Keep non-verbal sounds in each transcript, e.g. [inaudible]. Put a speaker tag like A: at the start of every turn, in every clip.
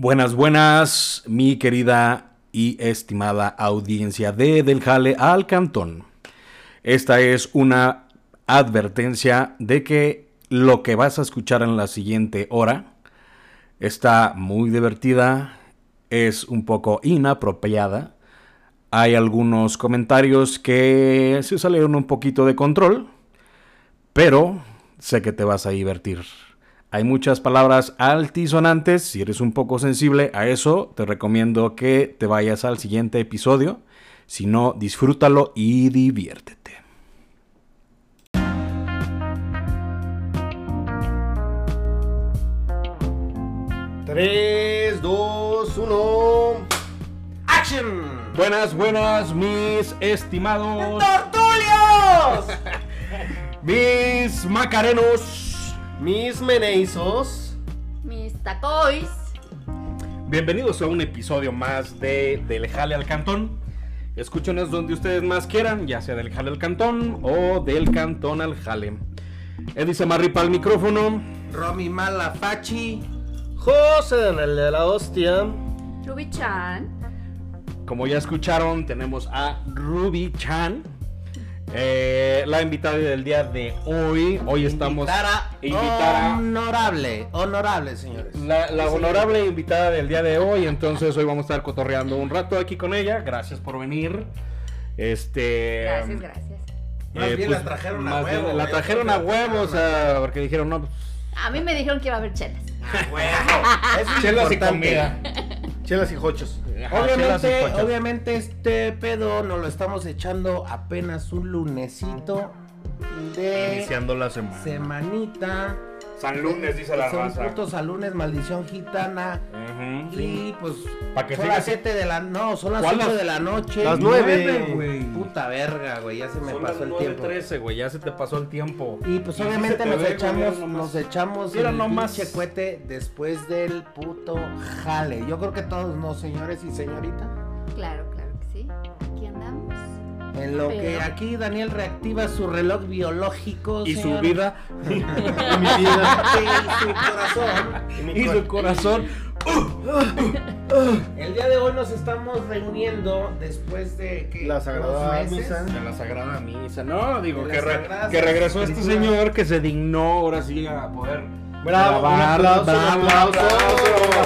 A: Buenas, buenas, mi querida y estimada audiencia de Del Jale al Cantón. Esta es una advertencia de que lo que vas a escuchar en la siguiente hora está muy divertida, es un poco inapropiada. Hay algunos comentarios que se salieron un poquito de control, pero sé que te vas a divertir. Hay muchas palabras altisonantes. Si eres un poco sensible a eso, te recomiendo que te vayas al siguiente episodio. Si no, disfrútalo y diviértete.
B: 3, 2, 1. ¡Action!
A: Buenas, buenas, mis estimados.
B: ¡Tortulios! [laughs]
A: mis macarenos.
B: Mis meneizos.
C: Mis tacois.
A: Bienvenidos a un episodio más de Del Jale al Cantón. Escúchenos donde ustedes más quieran, ya sea del Jale al Cantón o del Cantón al Jale. Eddie Samarripa al micrófono.
B: Romy Malafachi. José el de la hostia.
C: Ruby Chan.
A: Como ya escucharon, tenemos a Ruby Chan. eh, la invitada del día de hoy. Hoy estamos.
B: Invitara,
A: Invitara.
B: Honorable, honorable, señores.
A: La, la honorable invitada del día de hoy, entonces hoy vamos a estar cotorreando un rato aquí con ella. Gracias por venir. Este.
C: Gracias, gracias.
B: Más bien la trajeron a huevo,
A: bien La
B: güey,
A: trajeron a
B: porque
A: huevo, o sea, porque dijeron, no, pues,
C: A mí me dijeron que iba a haber chelas.
B: Es [laughs]
A: chelas y comida.
B: Chelas y jochos.
A: Ajá,
B: Obviamente, obviamente este pedo nos lo estamos echando apenas un lunesito de
A: Iniciando la semana.
B: semanita.
A: San Lunes, dice la
B: Son
A: raza.
B: putos a lunes, maldición gitana.
A: Ujú,
B: Y pues
A: Pa' que
B: son
A: sigas-
B: las 7 de la no, son las
A: ¿Cuál
B: 8
A: las-
B: de la noche.
A: las
B: Nueve,
A: nueve, güey.
B: Puta verga, güey, ya se me
A: Son
B: pasó
A: las
B: el tiempo.
A: 9:13, güey, ya se te pasó el tiempo.
B: Y pues
A: Y
B: obviamente nos
A: ve,
B: echamos, nos echamos
A: Mira
B: el
A: nomás.
B: pinche cohete después del puto jale. Yo creo que todos, no, señores y señorita.
C: Claro, claro
B: En lo que aquí Daniel reactiva su reloj biológico.
A: Y su
B: señor.
A: vida. [laughs]
B: y su corazón.
A: Y su corazón. [laughs]
B: El día de hoy nos estamos reuniendo después de que
D: La Sagrada. Misa.
A: De la Sagrada Misa. No, digo, que, re- regresó este señor que se dignó ahora sí a poder.
D: Bravo, un
A: grabar.
D: aplauso,
A: Bravo,
D: un aplauso,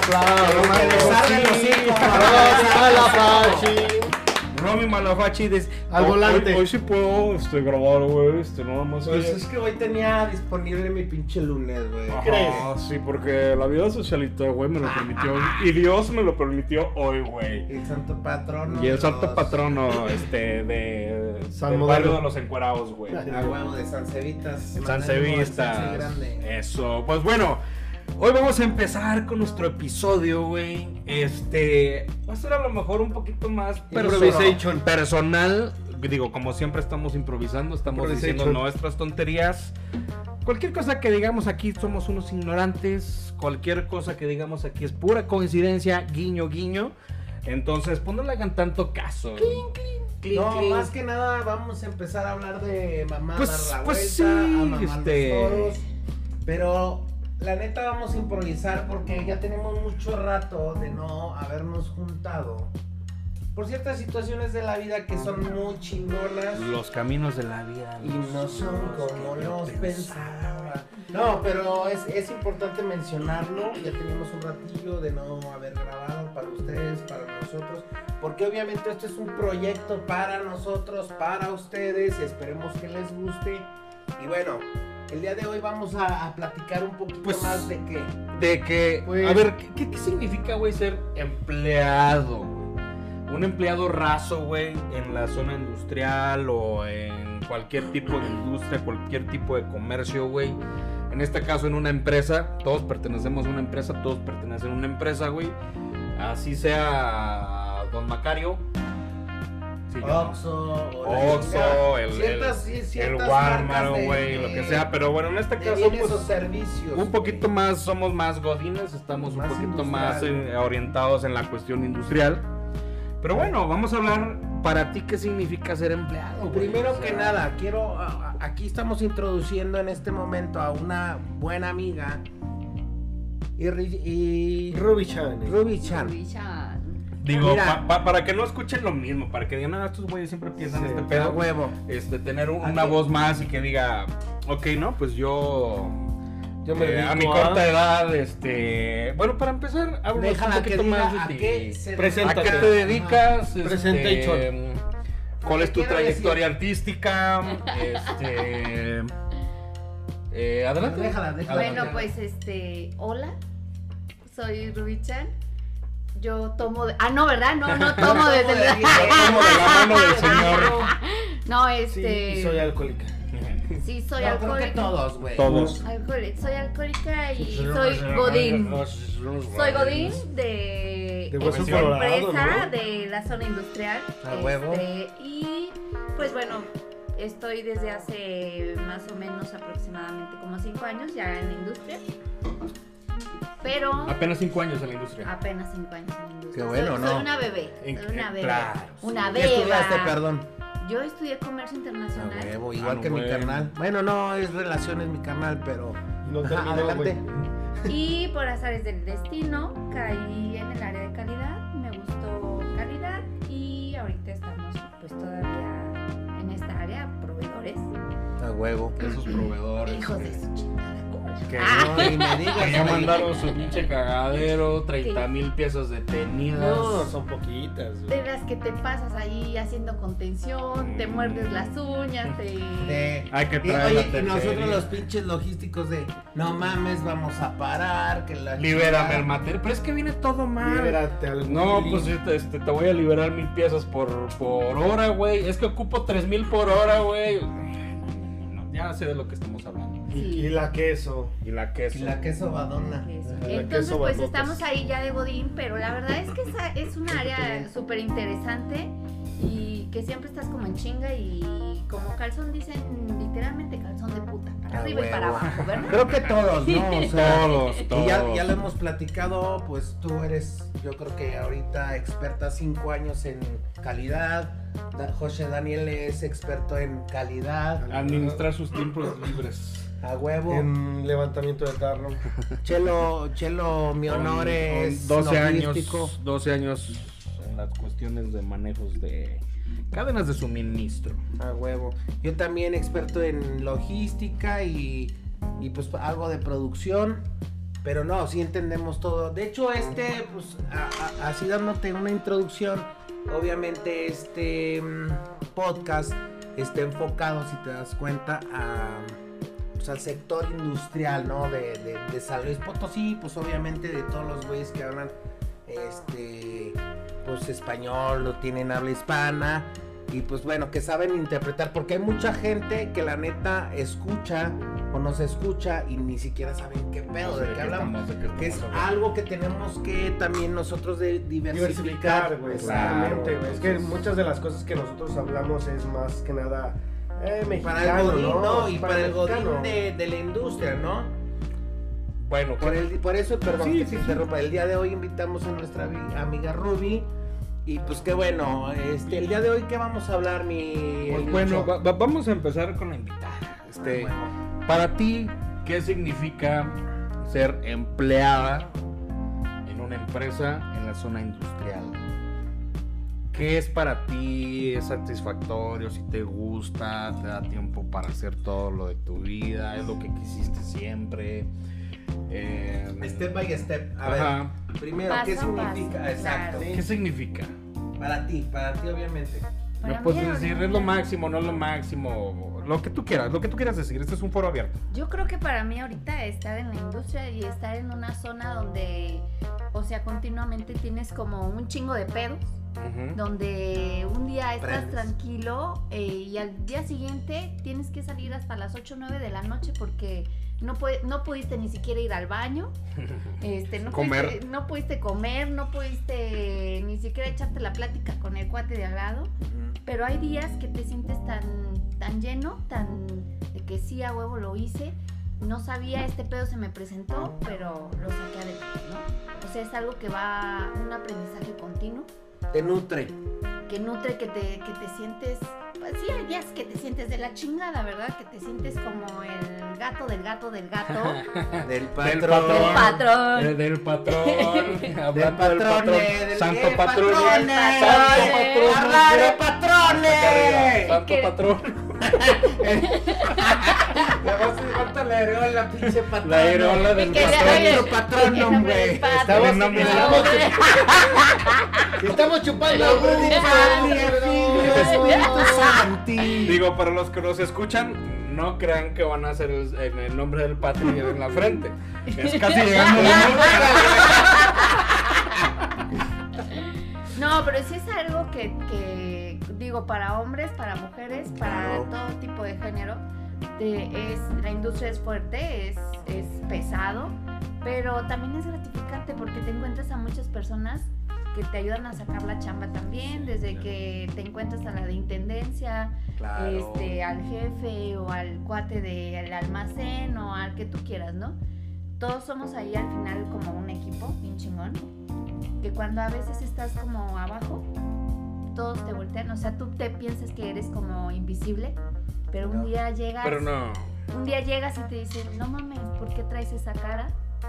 A: bravo,
D: un aplauso.
B: Que les arde los
A: Sí.
B: hijos.
D: Romy Malafachi.
A: Romy Malafachi. des-
D: Al
A: hoy-
D: volante.
A: Hoy, hoy sí puedo este, grabar, güey. Este, no más.
B: Pues es que hoy tenía disponible mi pinche lunes, güey.
A: Ajá, sí, porque la vida socialista, güey, me lo permitió. Y Dios me lo permitió hoy, güey.
B: El santo patrono.
A: Y el santo
B: los-
A: patrono, [laughs] este, de.
D: San
A: del
D: Modelo.
A: barrio de los encuerados, güey.
B: A huevo de.
A: San Cevistas.
B: Sanse grande.
A: Eso. Pues bueno, hoy vamos a empezar con nuestro episodio, güey. Este. Va a ser a lo mejor un poquito más perso-
D: Improvisation.
A: personal. Digo, como siempre estamos improvisando, estamos diciendo nuestras tonterías. Cualquier cosa que digamos aquí somos unos ignorantes. Cualquier cosa que digamos aquí es pura coincidencia, guiño, guiño. Entonces, pues no le hagan tanto caso. Clink,
B: No,
A: clink.
B: más que nada vamos a empezar a hablar de mamá
A: Pues-
B: dar la
A: pues
B: vuelta,
A: sí,
B: a mamar
A: este-
B: los toros. Pero la neta vamos a improvisar porque ya tenemos mucho rato de no habernos juntado. Por ciertas situaciones de la vida que son muy chingonas.
A: Los caminos de la vida.
B: Y no son como los pensaba. No, pero es, es importante mencionarlo. Ya tenemos un ratillo de no haber grabado para ustedes, para nosotros. Porque obviamente esto es un proyecto para nosotros, para ustedes. Esperemos que les guste. Y bueno, el día de hoy vamos a, a platicar un poquito
A: Pues,
B: más de qué.
A: De que,
D: Pues-
A: a ver, ¿qué, qué significa, güey, ser empleado? güey? Un empleado raso, güey, en la zona industrial o en cualquier tipo de industria, cualquier tipo de comercio, güey. En este caso, en una empresa, todos pertenecemos a una empresa, todos pertenecen a una empresa, güey. Así sea Don Macario. Sí, no.
B: Oxxo,
A: el,
B: Ciertas-
A: el, el Walmart, güey, lo que sea. Pero bueno, en este caso, pues,
B: servicios.
A: un poquito más, somos más godines, estamos
B: Más
A: un poquito
B: industrial.
A: más eh, orientados en la cuestión industrial. Pero bueno, vamos a hablar para ti, ¿qué significa ser empleado?
B: Primero
A: O sea,
B: que nada, quiero. Aquí estamos introduciendo en este momento a una buena amiga. Y, y
D: Ruby Chan.
B: Ruby Chan.
A: Digo, pa- pa- para que no escuchen lo mismo, para que digan, nada, estos güeyes siempre piensan
D: Sí,
A: este pedo.
B: huevo.
A: Este, tener un- una voz más y que diga, ok, no, pues yo.
D: Yo me
A: eh, a mi corta edad, este. Bueno, para empezar,
B: Déjala
A: un poquito más de ti. ¿A qué te dedicas? Este,
D: Presentation.
A: ¿Cuál es tu trayectoria artística? Este. eh, adelante.
B: Déjala, déjala.
C: Bueno, pues este, hola, soy Rubichan. Yo tomo de... Ah, no, ¿verdad? No, no tomo desde
B: de
C: el...
B: ahí.
A: Tomo de la mano del [laughs] señor.
C: No,
D: Sí,
C: este...
D: soy alcohólica.
C: sí, soy
B: No, creo que
C: alcohólica.
B: todos, güey.
A: Todos.
C: Alcohólica, soy alcohólica y soy Godín. Soy Godín de,
D: De Hueso Colorado,
C: empresa
D: ¿no?
C: de la zona industrial.
B: A huevo.
C: Este, y pues bueno, estoy desde hace más o menos aproximadamente como 5 años ya en la industria. Pero
A: Apenas cinco años en la industria.
C: apenas 5 años en la industria.
B: Qué bueno,
C: soy,
B: ¿no?
C: soy una bebé.
A: En-
C: Soy una bebé.
A: claro,
C: Una
B: ¿Qué estudiaste, perdón?
C: Yo estudié comercio
B: A
C: internacional.
B: huevo, igual
A: Ah,
B: que mi carnal. Bueno, no, es relaciones mi carnal, pero.
D: Y no terminó, [laughs]
B: adelante.
C: Y por azares del destino caí en el área de calidad, me gustó calidad y ahorita estamos pues todavía en esta área, proveedores,
B: A huevo.
A: Esos proveedores.
C: hijos de su.
A: Que
C: Ah,
B: No, y me digas.
A: que ya mandaron su pinche cagadero, 30 mil piezas detenidas.
D: No, son poquitas. güey.
C: de las que te pasas ahí haciendo contención, te muerdes las uñas, te...
B: De-
A: Hay que
B: y,
A: traer
B: oye,
A: la
B: y nosotros los pinches logísticos de no mames, vamos a parar, que la
A: Libérame
B: chingada".
A: el material. Pero es que viene todo mal.
D: Libérate al
A: No, pues este, este, te voy a liberar mil piezas por, por hora, güey. Es que ocupo tres mil por hora, güey. No, Ya sé de lo que estamos hablando.
D: Y,
C: Sí.
D: y la queso.
A: Y la queso.
B: Y la queso badona.
C: Entonces,
D: queso
C: pues estamos ahí ya de Godín, pero la verdad es que esa es una área súper interesante y que siempre estás como en chinga y como calzón dicen literalmente calzón de puta, para
B: A
C: arriba y para abajo, ¿verdad?
B: Creo que todos, ¿no? O sea,
A: Todos,
B: Y ya,
A: todos.
B: ya lo hemos platicado, pues tú eres, yo creo que ahorita experta cinco años en calidad. Da- José Daniel es experto en calidad.
A: Administrar sus tiempos libres.
B: A huevo.
D: En levantamiento de tarro.
B: Chelo, Chelo, mi honor
A: Con-
B: es
A: con 12
B: logístico.
A: años, 12 años en las cuestiones de manejos de cadenas de suministro.
B: A huevo. Yo también experto en logística y, y pues algo de producción. Pero no, sí entendemos todo. De hecho, este, pues, a- a- así dándote una introducción, obviamente este mm, podcast está enfocado, si te das cuenta, a, pues, al sector industrial, ¿no? De, de, de San Luis Potosí, pues obviamente de todos los güeyes que hablan, este, pues español, no tienen habla hispana. Y pues bueno, que saben interpretar, porque hay mucha gente que la neta escucha o no se escucha y ni siquiera saben qué pedo, de qué hablamos. Que es algo que tenemos que también nosotros de diversificar.
D: Güey.
A: Claro,
D: Exactamente, güey. Es que muchas de las cosas que nosotros hablamos es más que nada eh, mexicano,
B: Para el godín,
D: ¿no?
B: ¿no? Y para, el godín de, de la industria, ¿no?
A: Bueno,
B: Por, el, por eso, perdón,
A: Sí,
B: que
A: sí,
B: te
A: sí.
B: interrumpa. El día de hoy invitamos a nuestra amiga Ruby. Y pues qué bueno, este, el día de hoy, ¿qué vamos a hablar, mi.
A: pues bueno,
B: Lucho?
A: va- va- vamos a empezar con la invitada. Este,
B: Bueno.
A: para ti, ¿qué significa ser empleada en una empresa en la zona industrial? ¿Qué es para ti? ¿Es satisfactorio? ¿Si te gusta? ¿Te da tiempo para hacer todo lo de tu vida? ¿Es lo que quisiste siempre? Eh,
B: Step by step. A
A: ajá.
B: ver, primero, ¿qué
C: Paso
B: significa?
C: paso,
B: Exacto.
C: claro.
A: ¿Qué significa?
B: Para ti, para ti, obviamente.
C: Para
A: Me
C: mí
A: puedes decir, es lo máximo, no es lo máximo, lo que tú quieras, lo que tú quieras decir, este es un foro abierto.
C: Yo creo que para mí ahorita estar en la industria y estar en una zona donde, o sea, continuamente tienes como un chingo de pedos, donde un día estás
B: Prendes.
C: tranquilo eh, y al día siguiente tienes que salir hasta las 8 o 9 de la noche porque no, puede- no pudiste ni siquiera ir al baño, [laughs] este, no,
A: Comer.
C: Pudiste, no pudiste comer, no pudiste ni siquiera echarte la plática con el cuate de al lado. Pero hay días que te sientes tan, tan lleno, tan de que sí a huevo lo hice. No sabía, este pedo se me presentó, pero lo saqué adelante, ¿no? O sea, es algo que va, un aprendizaje continuo,
B: Te nutre.
C: que nutre, que te, que te sientes, pues sí, hay días que te sientes de la chingada, ¿verdad? Que te sientes como el gato del gato del gato. [laughs]
B: Del
A: patrón.
B: patrón.
C: Del patrón.
A: Eh, del patrón. [laughs]
B: Del
A: Hablando del
B: patrón.
A: patrón.
B: del-
A: Santo patrón.
B: patrones.
A: Santo patrón. Santo patrón. [laughs]
B: Le vas a falta la areola, pinche patrón.
A: La areola [laughs] del patrón.
B: patrón,
C: patrón.
B: Estamos,
A: El nombre del
B: estamos, chupando.
A: Digo, para los que nos escuchan, no crean que van a hacer el, en el nombre del patrio en la frente. Es casi llegando a [laughs]
C: No, pero sí es algo que, que, digo, para hombres, para mujeres, para
B: Claro.
C: todo tipo de género, de- es, la industria es fuerte, es, es pesado, pero también es gratificante porque te encuentras a muchas personas que te ayudan a sacar la chamba también, desde que te encuentras a la de intendencia,
B: Claro.
C: este, al jefe o al cuate del almacén o al que tú quieras, ¿no? Todos somos ahí al final como un equipo, bien chingón, que cuando a veces estás como abajo, todos te voltean, o sea, tú te piensas que eres como invisible, pero un
B: No.
C: día llegas,
A: Pero no.
C: un día llegas y te dicen, no mames, ¿por qué traes esa cara?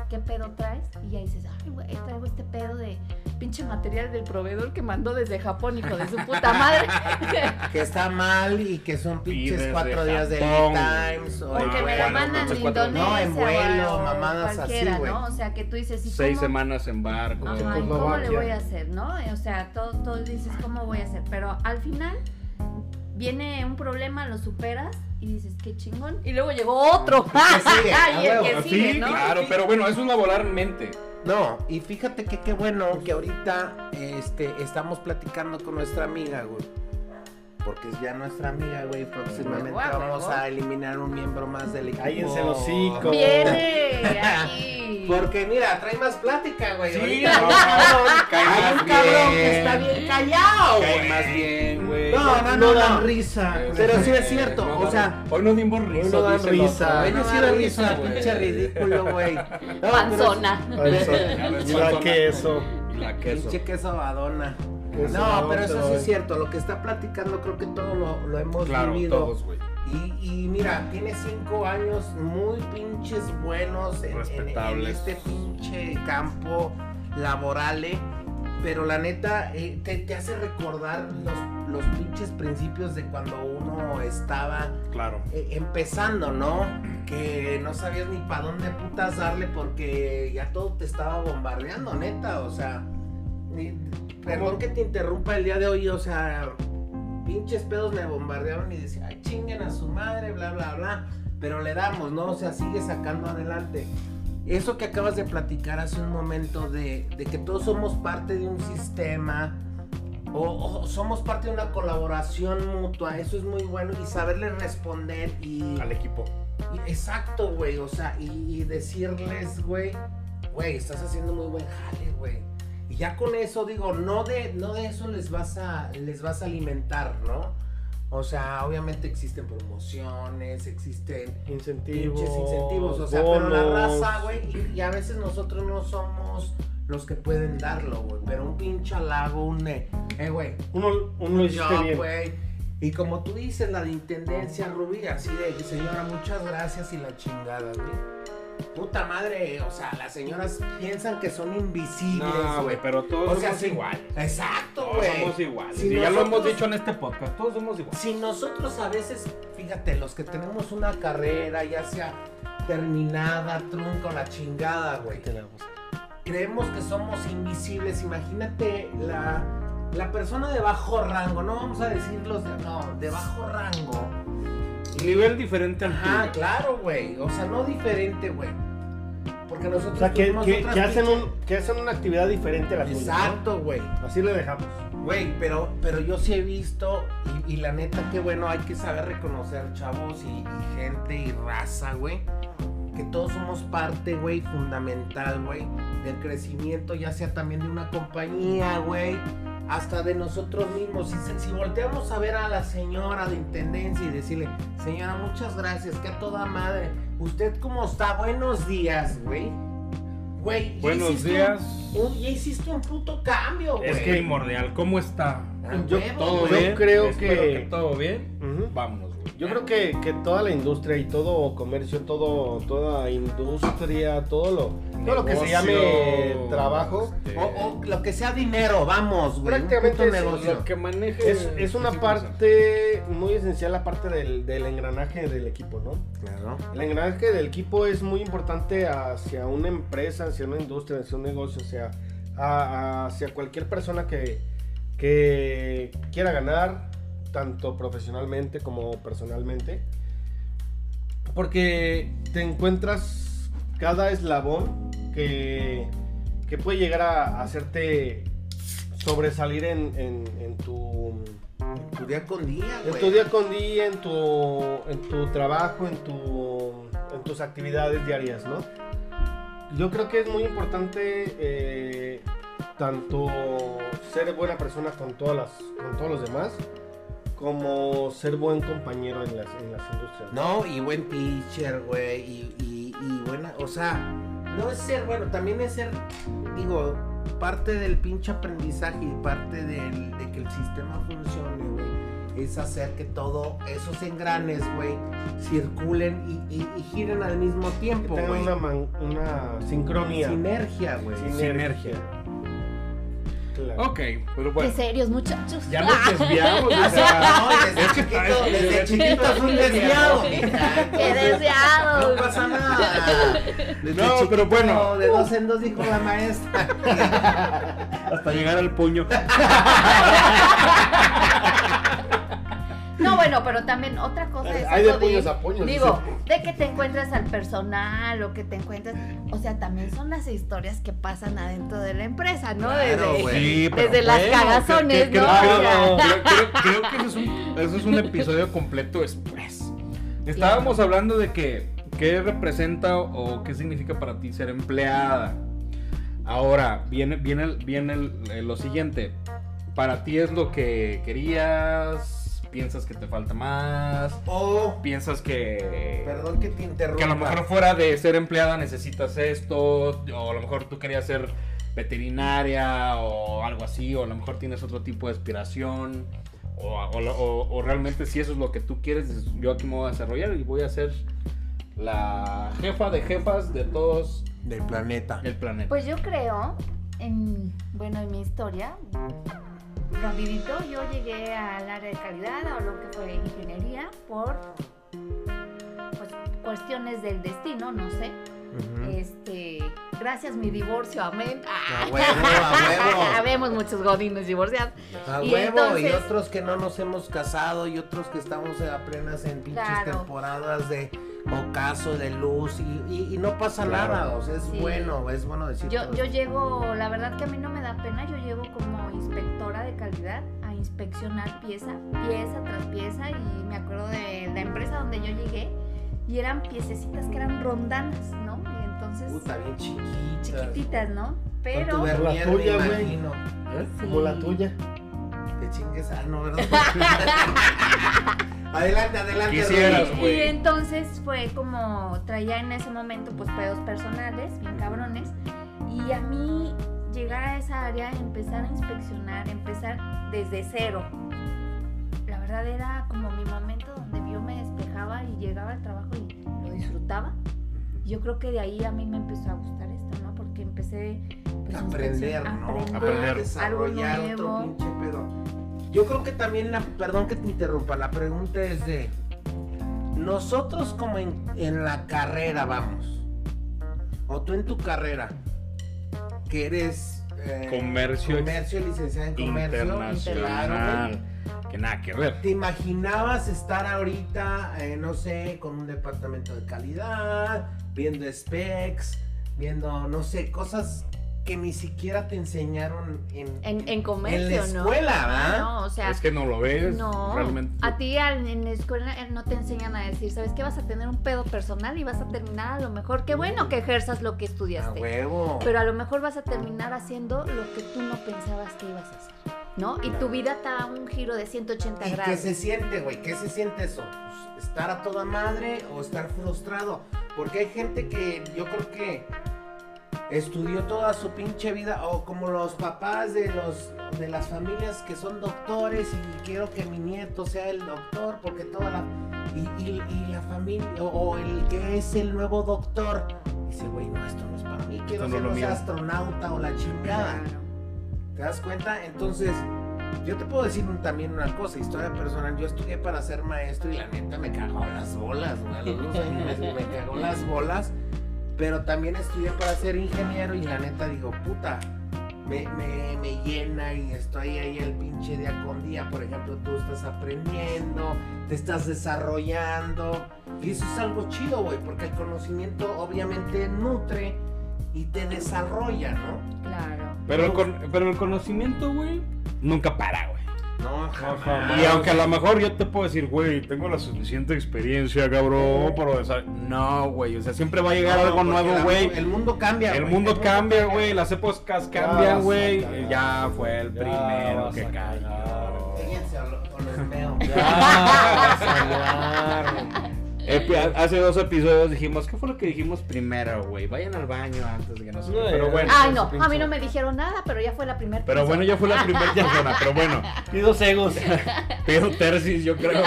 C: ¿Qué pedo traes? Y ya dices, ay, güey, traigo este pedo de pinche material del proveedor que mandó desde Japón, hijo de su puta madre. [laughs]
B: Que está mal y que son pinches cuatro días de lead times. O
C: Porque me
A: bueno,
C: mandan
A: cuatro-
C: Indonesia
B: No, en vuelo,
C: o
B: mamadas
C: cualquiera,
B: así, güey.
C: ¿no? O sea, que tú dices, ¿y
A: Seis
C: cómo?
A: semanas en barco.
C: Ajá, ¿y ¿cómo le voy a hacer, no? O sea, todo, todo dices, ¿cómo voy a hacer? Pero al final viene un problema, lo superas y dices, qué chingón. Y luego llegó otro. [laughs] y el
B: A
C: que
B: huevo.
C: sigue,
A: Sí,
C: ¿no?
A: claro, pero bueno, eso es laboralmente.
B: No, y fíjate que qué bueno que ahorita este, estamos platicando con nuestra amiga, güey. Porque es ya nuestra amiga, güey. Próximamente vamos a eliminar un miembro más del equipo.
D: Cállense hocico.
C: Viene [laughs] aquí.
B: Porque mira, trae más plática, güey.
A: Sí, no, [laughs]
B: hay un cabrón-
A: cae
B: hay
A: más
B: un cabrón
A: bien.
B: que está bien callado,
A: Cae más bien, güey.
B: No, no,
D: No,
B: no,
D: dan
B: no.
D: risa.
B: Pero sí es cierto,
A: No,
B: o sea,
A: Hoy no dimos risa.
D: Hoy no dan risa.
A: Hoy
B: no sí
A: risa,
B: pinche ridículo, güey. [laughs]
C: Panzona.
D: Eso. La queso.
A: Y la queso.
B: Pinche queso badona. No, pero eso sí es cierto. Lo que está platicando creo que todo lo, lo hemos
A: Claro,
B: vivido.
A: todos, güey.
B: Y, y mira, tiene cinco años muy pinches buenos en, en- en
A: Respetables.
B: este pinche campo laboral, eh, pero la neta eh, te, te hace recordar los, los pinches principios de cuando uno estaba
A: Claro.
B: eh, empezando, ¿no? Que no sabías ni para dónde putas darle porque ya todo te estaba bombardeando, neta, o sea, perdón que te interrumpa el día de hoy, o sea, pinches pedos me bombardearon y decía, ay, chinguen a su madre, bla, bla, bla, pero le damos, ¿no? O sea, sigue sacando adelante. Eso que acabas de platicar hace un momento de, de que todos somos parte de un sistema, o, o somos parte de una colaboración mutua, eso es muy bueno y saberle responder y,
A: Al equipo.
B: y- exacto, güey, o sea, y, y decirles, güey, güey, estás haciendo muy buen jale, güey. Y ya con eso digo, no de no de eso les vas a les vas a alimentar, ¿no? O sea, obviamente existen promociones, existen
D: Incentivos.
B: incentivos, o sea, pero la
D: bonos.
B: raza, güey, y, y a veces nosotros no somos los que pueden darlo, güey, pero un pinche halago, un eh, eh, güey,
D: Uno, uno bien.
B: güey. Y como tú dices, la de intendencia, Rubí, así de señora, muchas gracias y la chingada, güey. Puta madre, o sea, las señoras piensan que son invisibles,
A: No, güey, pero todos
B: O sea,
A: somos
B: sí.
A: iguales.
B: Exacto,
A: Todos
B: güey.
A: somos iguales.
B: Si
A: y ya lo hemos dicho en este podcast. Todos somos iguales.
B: Si nosotros a veces, fíjate, los que tenemos una carrera, ya sea terminada, trunca o la chingada, güey. creemos que somos invisibles. Imagínate la, la persona de bajo rango, no vamos a decir los de, no, de bajo rango.
A: Nivel diferente al
B: Ajá,
A: tuyo.
B: claro, güey. O sea, no diferente, güey. Porque nosotros
D: O sea, que, que, hacen
B: pinches-
D: un, que hacen una actividad diferente a la.
B: Exacto, güey.
D: Así le dejamos.
B: Güey, pero, pero yo sí he visto, y, y la neta que bueno, hay que saber reconocer chavos y, y gente y raza, güey. Que todos somos parte, güey, fundamental, güey, del crecimiento, ya sea también de una compañía, güey, hasta de nosotros mismos. Si, volteamos a ver a la señora de intendencia y decirle, señora, muchas gracias, que a toda madre, ¿usted cómo está? Buenos días, güey. Güey, ya
A: Buenos días.
B: Un, ya hiciste un puto cambio, güey.
A: Es primordial. ¿Cómo está?
B: A
D: Yo-
B: huevo,
A: ¿Todo.
D: Yo
A: bien?
D: creo
A: Espero
D: que-
A: todo bien.
D: Ujú.
A: Vámonos, güey.
D: Yo creo que, que toda la industria y todo comercio, todo, toda industria, todo lo, todo lo que se llame trabajo,
A: este,
B: O, o lo que sea dinero, vamos, güey. un
D: Prácticamente
B: puto
D: es
B: negocio.
A: Lo que maneje.
D: es, es una parte muy esencial, la parte del, del engranaje del equipo, ¿no?
B: Claro.
D: El engranaje del equipo es muy importante hacia una empresa, hacia una industria, hacia un negocio, hacia, a- hacia cualquier persona que, que quiera ganar, tanto profesionalmente como personalmente. Porque te encuentras cada eslabón que, que puede llegar a hacerte sobresalir en, en- en tu
B: Tu día con día,
D: en tu día con día, en tu, en tu trabajo, en, tu, en tus actividades diarias, ¿no? Yo creo que es muy importante eh, tanto ser buena persona con, todas las, con todos los demás, como ser buen compañero en las, en las industrias.
B: No, y buen pitcher, güey. Y, y, y buena, o sea, no es ser bueno, también es ser, digo, parte del pinche aprendizaje y parte del, de que el sistema funcione, güey. Es hacer que todo esos engranes, güey, circulen y, y- y giren al mismo tiempo, güey.
D: una, una sincronía.
B: Sinergia, güey.
A: Sinergia.
D: Claro.
A: Ok, pero
C: Qué
A: bueno.
C: serios, muchachos.
A: Ya nos [laughs] desviamos. o
B: sea, [laughs] no, desde chiquito, desde chiquito es un [laughs] desviado.
C: Qué desviado.
B: No pasa nada. Desde
A: No, pero bueno.
B: De dos en dos dijo la maestra.
A: Hasta llegar al puño.
C: No, bueno, pero también otra cosa es
D: Hay de puños a puños.
C: Digo, de que te encuentras al personal o que te encuentras, o sea, también son las historias que pasan adentro de la empresa, ¿no?
B: Claro,
C: desde.
A: Sí,
C: desde las cagazones,
A: que- que-
C: ¿no?
A: creo- creo- creo- que eso es, un, eso es un episodio completo después. Estábamos hablando de que qué representa o qué significa para ti ser empleada. Ahora, viene, viene, el- viene eh, lo siguiente. Para ti es lo que querías, piensas que te falta más,
B: O,
A: piensas que...
B: perdón que te interrumpa.
A: Que a lo mejor fuera de ser empleada necesitas esto, o a lo mejor tú querías ser veterinaria o algo así, o a lo mejor tienes otro tipo de aspiración, o, o- o- o realmente si eso es lo que tú quieres, yo aquí me voy a desarrollar y voy a ser la jefa de jefas de todos
B: Del planeta.
A: el planeta.
C: Pues yo creo, en, bueno, en mi historia, rapidito, yo llegué al área de calidad o lo que fue ingeniería por pues, cuestiones del destino, no sé.
B: Ujú.
C: Este, gracias mi divorcio, amén.
B: A huevo, a huevo. [laughs]
C: Habemos muchos godines divorciados.
B: A
C: Y
B: huevo, y otros que no nos hemos casado, y otros que estamos apenas en pinches
C: Claro.
B: temporadas de ocaso, de luz, y, y- y no pasa
A: Claro.
B: nada, o sea, es
C: Sí.
B: bueno, es bueno decir.
C: Yo, yo llego, la verdad que a mí no me da pena, yo llego como inspectora de calidad a inspeccionar pieza, pieza tras pieza y me acuerdo de la empresa donde yo llegué y eran piececitas que eran rondanas, ¿no? Y entonces
B: Puta, bien chiquitas.
C: chiquititas, ¿no?
B: Con
C: Pero
B: tu Bernier,
D: La tuya, güey.
A: ¿Eh?
D: Como la tuya.
B: Te chingues, ah, no, ¿verdad? [laughs] adelante, adelante.
A: Quisieras, güey.
C: Y entonces fue como, traía en ese momento pues pedos personales, bien cabrones. Y a mí llegar a esa área, empezar a inspeccionar, empezar desde cero. La verdad era como mi momento donde yo me despejaba y llegaba al trabajo y lo disfrutaba. Yo creo que de ahí a mí me empezó a gustar esto, ¿no? Porque empecé
B: aprender, ¿no?
C: aprender,
A: Aprender.
C: algo
B: desarrollar otro pinche pedo. Yo creo que también la, perdón que te interrumpa, la pregunta es de nosotros como en, en la carrera vamos, o tú en tu carrera, que eres eh,
A: Comercio
B: comercio, licenciada en comercio, claro,
A: Internacional. Que nada que ver.
B: ¿Te imaginabas estar ahorita, eh, no sé, con un departamento de calidad, viendo specs, viendo, no sé, cosas que ni siquiera te enseñaron en,
C: En, en comercio,
B: en la
C: ¿no?
B: escuela,
C: Ah,
B: ¿verdad?
C: no, o sea,
A: es que no lo ves
C: No,
A: realmente.
C: a ti en la escuela eh, no te enseñan a decir, ¿sabes qué? Vas a tener un pedo personal y vas a terminar a lo mejor, qué bueno que ejerzas lo que
B: A
C: estudiaste,
B: huevo.
C: pero a lo mejor vas a terminar haciendo lo que tú no pensabas que ibas a hacer, ¿no? Y tu vida está a un giro de 180
B: ¿Y qué
C: grados.
B: se siente, güey? ¿Qué se siente eso? Pues, ¿Estar a toda madre o estar frustrado? Porque hay gente que yo creo que estudió toda su pinche vida o como los papás de los de las familias que son doctores y quiero que mi nieto sea el doctor porque toda la y, y- y la familia o, o el que es el nuevo doctor dice güey no esto no es para mí quiero
A: Esto
B: ser no sea
A: mío".
B: astronauta o la chingada ¿Te das cuenta? Entonces, yo te puedo decir también una cosa, historia personal. Yo estudié para ser maestro y la neta me cagó las bolas, güey. A los dos años me, me cagó las bolas. Pero también estudié para ser ingeniero y la neta digo, puta, me, me, me llena y estoy ahí el pinche día con día. Por ejemplo, tú estás aprendiendo, te estás desarrollando. Y eso es algo chido, güey, porque el conocimiento obviamente nutre y te desarrolla, ¿no?
C: Claro.
A: Pero el, con- pero el conocimiento, güey, nunca para, güey.
B: No,
D: jamás.
A: Y aunque a lo mejor yo te puedo decir, güey, tengo la suficiente experiencia, cabrón, para desar- No, güey, o sea, siempre va a llegar
B: No,
A: algo nuevo, güey.
B: El mundo cambia.
A: El
B: güey.
A: mundo cambia, güey, las épocas cambian, güey. Ya fue el
D: Ya
A: primero que cayó.
B: Fíjense, o lo- veo.
D: Ya, [laughs]
A: Epi- Hace dos episodios dijimos, ¿qué fue lo que dijimos primero, güey? Vayan al baño antes de que nos...
D: No,
A: Pero bueno,
C: Ay, no,
D: Pinche.
C: a mí no me dijeron nada, pero ya fue la primera
A: pero bueno, ya fue la primera [laughs] persona, pero bueno.
D: Pido cegos. [laughs]
A: Pido tercis, yo creo.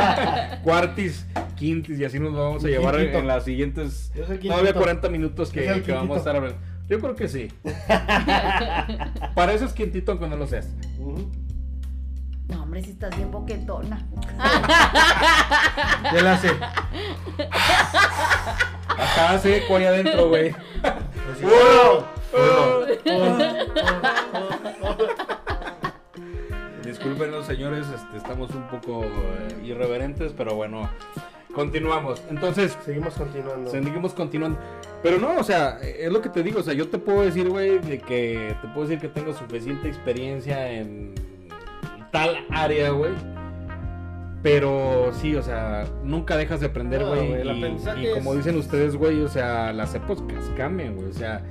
A: [laughs] Cuartis, quintis, y así nos vamos a llevar
D: quintito.
A: en las siguientes.
D: Quintito.
A: Todavía 40 minutos que,
D: Es
A: vamos a
D: quintito.
A: estar hablando. Yo creo que sí. Pareces quintito aunque no lo seas.
C: No, hombre, si estás bien boquetona. [laughs]
D: Ya la sé.
A: Acá seco ahí adentro, güey.
D: Uno.
A: Discúlpenos, señores, este, estamos un poco eh, irreverentes, pero bueno, continuamos. Entonces,
D: Seguimos continuando.
A: seguimos continuando. Pero no, o sea, es lo que te digo, o sea, yo te puedo decir, güey, de que te puedo decir que tengo suficiente experiencia en tal área, güey. Pero sí, o sea, nunca dejas de aprender,
D: No,
A: güey.
D: el
A: y, y como dicen ustedes, güey, o sea, las épocas cambian, güey. O sea,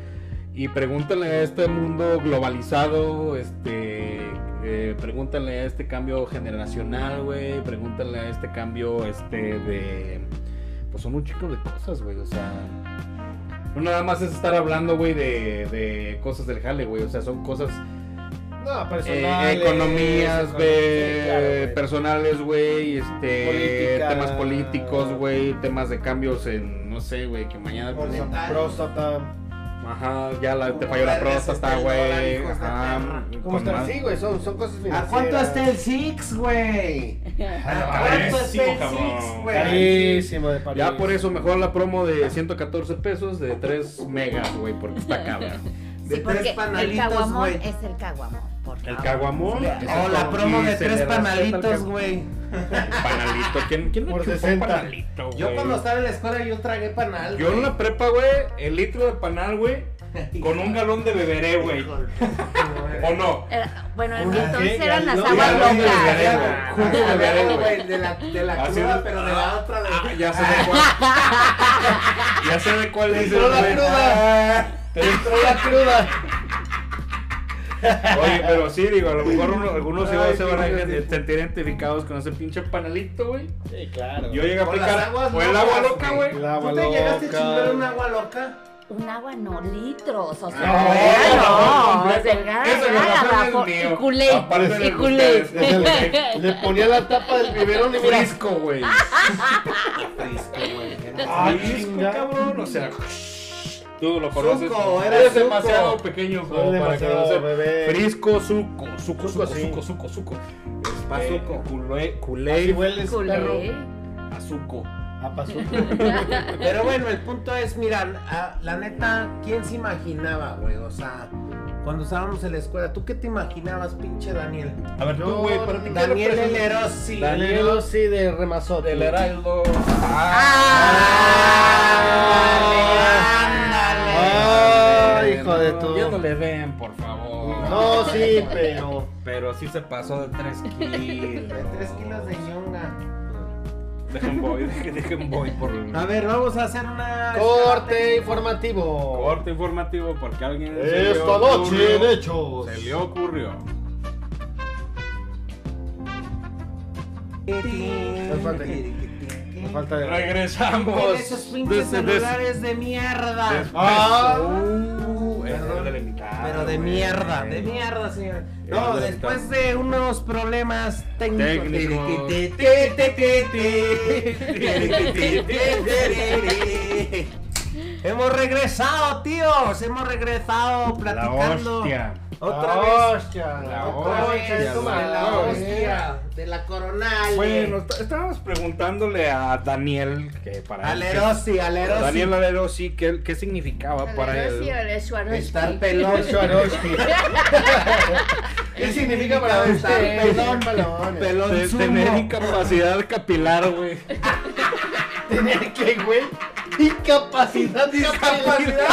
A: y pregúntale a este mundo globalizado, este, eh, pregúntale a este cambio generacional, güey. Pregúntale a este cambio, este, de, pues son un chico de cosas, güey. O sea, no nada más es estar hablando, güey, de, de cosas del jale, güey. O sea, son cosas
D: No,
A: eh,
D: personales.
A: economías,
D: econo-
A: güey,
D: claro,
A: personales, güey, este,
D: Política.
A: temas políticos, güey, temas de cambios en, no sé, güey, que mañana, pues.
D: Próstata.
A: ajá, ya la, te falló la próstata,
B: está el dólar,
A: güey, ajá,
D: ¿Cómo está?
A: más-
D: Sí, güey, son, son cosas
B: ¿A
D: financieras.
B: cuánto está el Six, güey? ¿A cuánto está el. Six, güey?
D: Carísimo de París.
A: Ya por eso mejor la promo de 114 pesos de 3 megas, güey, porque está [laughs] cabrón.
B: De
C: Sí,
B: tres
C: porque el
B: panalitos,
C: caguamón
B: güey.
C: es el caguamón,
A: El
C: favor.
A: caguamón.
B: O
A: eso
B: la promo de tres panalitos, güey.
A: Panalito, ¿quién, quién no
D: Por
A: chupó
D: 60.
A: panalito,
B: Yo cuando estaba en la escuela yo tragué panal.
A: Yo en la prepa, güey, el litro de panal, güey, [laughs] con un galón de beberé, güey. [laughs] ¿O no?
C: Era- bueno, en mi
D: ¿Una
C: entonces eran las
D: ¿Galón?
C: aguas locas.
A: Jugo de beberé, güey.
B: de la, de la cruda,
A: de-
B: pero de la otra. De...
A: Ah, ya sé de cuál. [laughs] ya sé de cuál dices,
D: entró la
A: güey.
D: cruda. Te entró la cruda. [laughs]
A: Oye, pero sí, digo, a lo mejor uno- algunos se van-
D: Ay,
A: se van a sentir identificados con ese pinche panalito, güey.
D: Sí, claro.
A: Yo llegué a aplicar. O el agua loca,
B: güey. ¿Tú te llegaste a chingar un agua loca?
C: Un agua no, litros. O sea,
A: No,
C: no,
A: no,
C: delgada, y culé, y culé. [laughs]
D: Le ponía la tapa del biberón y.
A: Frisco, güey. [laughs]
B: Frisco, güey.
D: Ah,
A: Frisco,
D: chinga.
A: cabrón. O sea, tú lo conoces.
B: Suco, era
A: Eres
B: suco.
A: demasiado pequeño como para sepas.
D: bebé.
A: Frisco, suco, suco,
D: Suco,
A: suco, suco, suco, suco.
B: Pazuco.
A: Culé,
D: Así
A: culé,
D: hueles, perro.
A: Azuco.
D: A pazuco. [laughs]
B: Pero bueno, el punto es, mira, la neta, ¿quién se imaginaba, güey? O sea, cuando estábamos en la escuela, ¿tú qué te imaginabas, pinche Daniel?
A: A ver, tú, güey, para ti, ¿qué
B: Daniel el Erossi.
D: Daniel sí de remazote.
A: Del Heraldo.
D: Ah, hijo de tu-
A: Ya no le ven, por favor.
D: No, sí, pero.
A: Pero sí se pasó de 3 [laughs] kilos.
B: De 3 kilos de yunga.
A: Dejen voy, dejen, dejen voy por
B: A ver, vamos a hacer una...
D: Corte informativo.
A: corte informativo porque alguien
D: Esta noche de hechos.
A: Se le ocurrió.
D: Por falta de.
A: Regresamos.
B: esos pinches
A: Des- des-
B: celulares de mierda.
A: des-
D: Ah.
A: Uh,
B: Perdón,
A: de la invitada,
B: Pero de
A: güey.
B: mierda, de mierda, señor. No,
A: de
B: después de unos problemas técnicos.
A: Técnicos.
B: Hemos regresado, tíos. Hemos regresado platicando. Otra
D: La
B: vez.
D: hostia,
A: La
B: Otra
A: hostia,
B: vez
A: la
B: de la
A: hostia.
B: hostia. De la coronal.
A: Bueno, est- estábamos preguntándole a Daniel, que para él,
B: Alerosi, Alerosi.
A: Daniel Alerosi, ¿qué, qué significaba para él?
B: Estar pelón.
D: Swarovski. [laughs] ¿Qué significa para
B: Estar
D: usted?
B: pelón,
D: Pelón.
B: pelón
A: tener incapacidad capilar, güey. [laughs]
D: ¿Tener qué, güey? Incapacidad, discapacidad.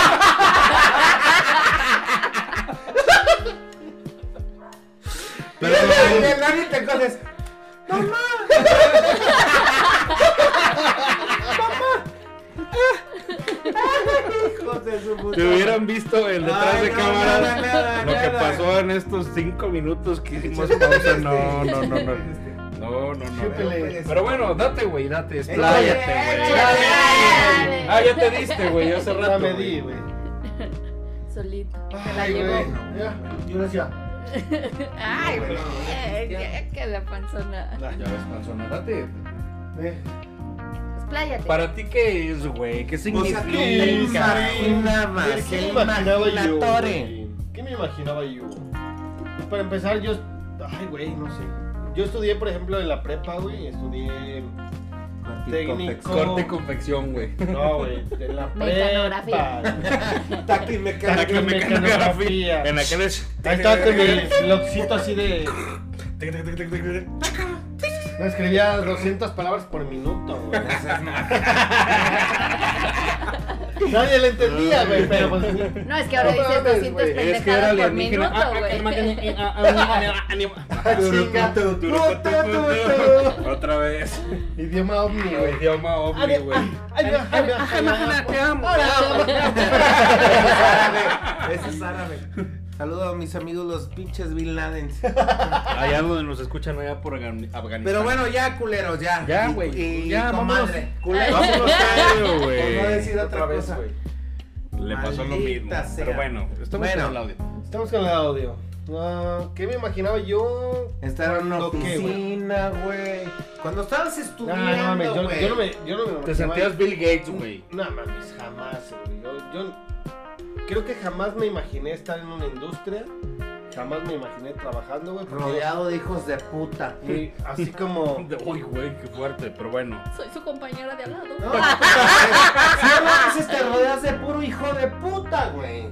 B: Pero el pelón y te coges. Hijos de su puta
A: Si hubieran visto el detrás
B: Ay,
A: de
B: no,
A: cámara,
B: nada, nada,
A: lo que pasó en estos cinco minutos que hicimos [laughs] pausa, no, no, no, no. No, no, no.
D: Chúpele.
A: Pero bueno, date, güey, date, expláyate, güey. Ah, ya te diste, güey, hace
D: Ya
A: rato.
D: me
A: güey.
D: di, güey.
C: Solito. Se la llevó.
D: Ya. Yo decía.
C: Ay, güey.
B: Ya.
C: ya que la panzona.
A: Ya ves, panzona, date.
D: eh,
C: Expláyate.
A: ¿Para ti qué es, güey? ¿Qué
B: O sea, ¿qué
A: significa?
B: imaginabas?
D: ¿Qué
B: ¿Qué
D: me imaginaba yo? ¿Qué me imaginaba yo? Para empezar, yo. Ay, güey, no sé. Yo estudié, por ejemplo, en la prepa, güey. Estudié. Técnico.
A: Corte y confección, güey.
D: No, güey. En la [laughs]
C: Mecanografía.
D: prepa. [laughs] Taquimecanografía.
A: En aquellos.
D: Ahí estaba con mi blogcito así de. No escribía 200 palabras por minuto, güey. [laughs] Nadie le entendía, güey, pero pues.
C: No, es que ahora dices
D: mames,
C: 200
D: güey,
A: Es que era
C: pendejadas por.
A: Ah,
C: minuto, güey.
D: Ah.
A: Otra vez.
D: Idioma ovni, güey.
A: Idioma ovni,
D: Ay,
A: güey.
D: ay,
A: te amo.
B: Ese es árabe. Saludo a mis amigos los pinches Bin Laden. [laughs]
A: Allá donde nos escuchan, allá por Afgan- Afganistán.
B: Pero bueno, ya culeros, ya.
A: Ya, güey. Ya, vámonos.
B: Culeros.
A: Vámonos [laughs] serio, güey.
B: Por no decir otra
D: vez,
B: cosa.
D: güey.
A: Le pasó lo mismo.
B: Sea.
A: Pero bueno, estamos
B: Bueno.
A: con el audio.
D: Estamos con el audio. Ah, ¿Qué me imaginaba yo?
B: Estar en una oficina, güey. Cuando estabas estudiando,
D: no mames, yo, no me, yo no me
A: Te sentías Bill Gates, güey.
D: No mames, jamás, güey. Yo, yo creo que jamás me imaginé estar en una industria. Jamás me imaginé trabajando, güey.
B: Rodeado de hijos de puta.
D: Y así como. [laughs]
A: Uy, güey, qué fuerte, pero bueno.
C: Soy su compañera de al lado.
B: No, [laughs] si a veces te rodeas de puro hijo de puta, güey.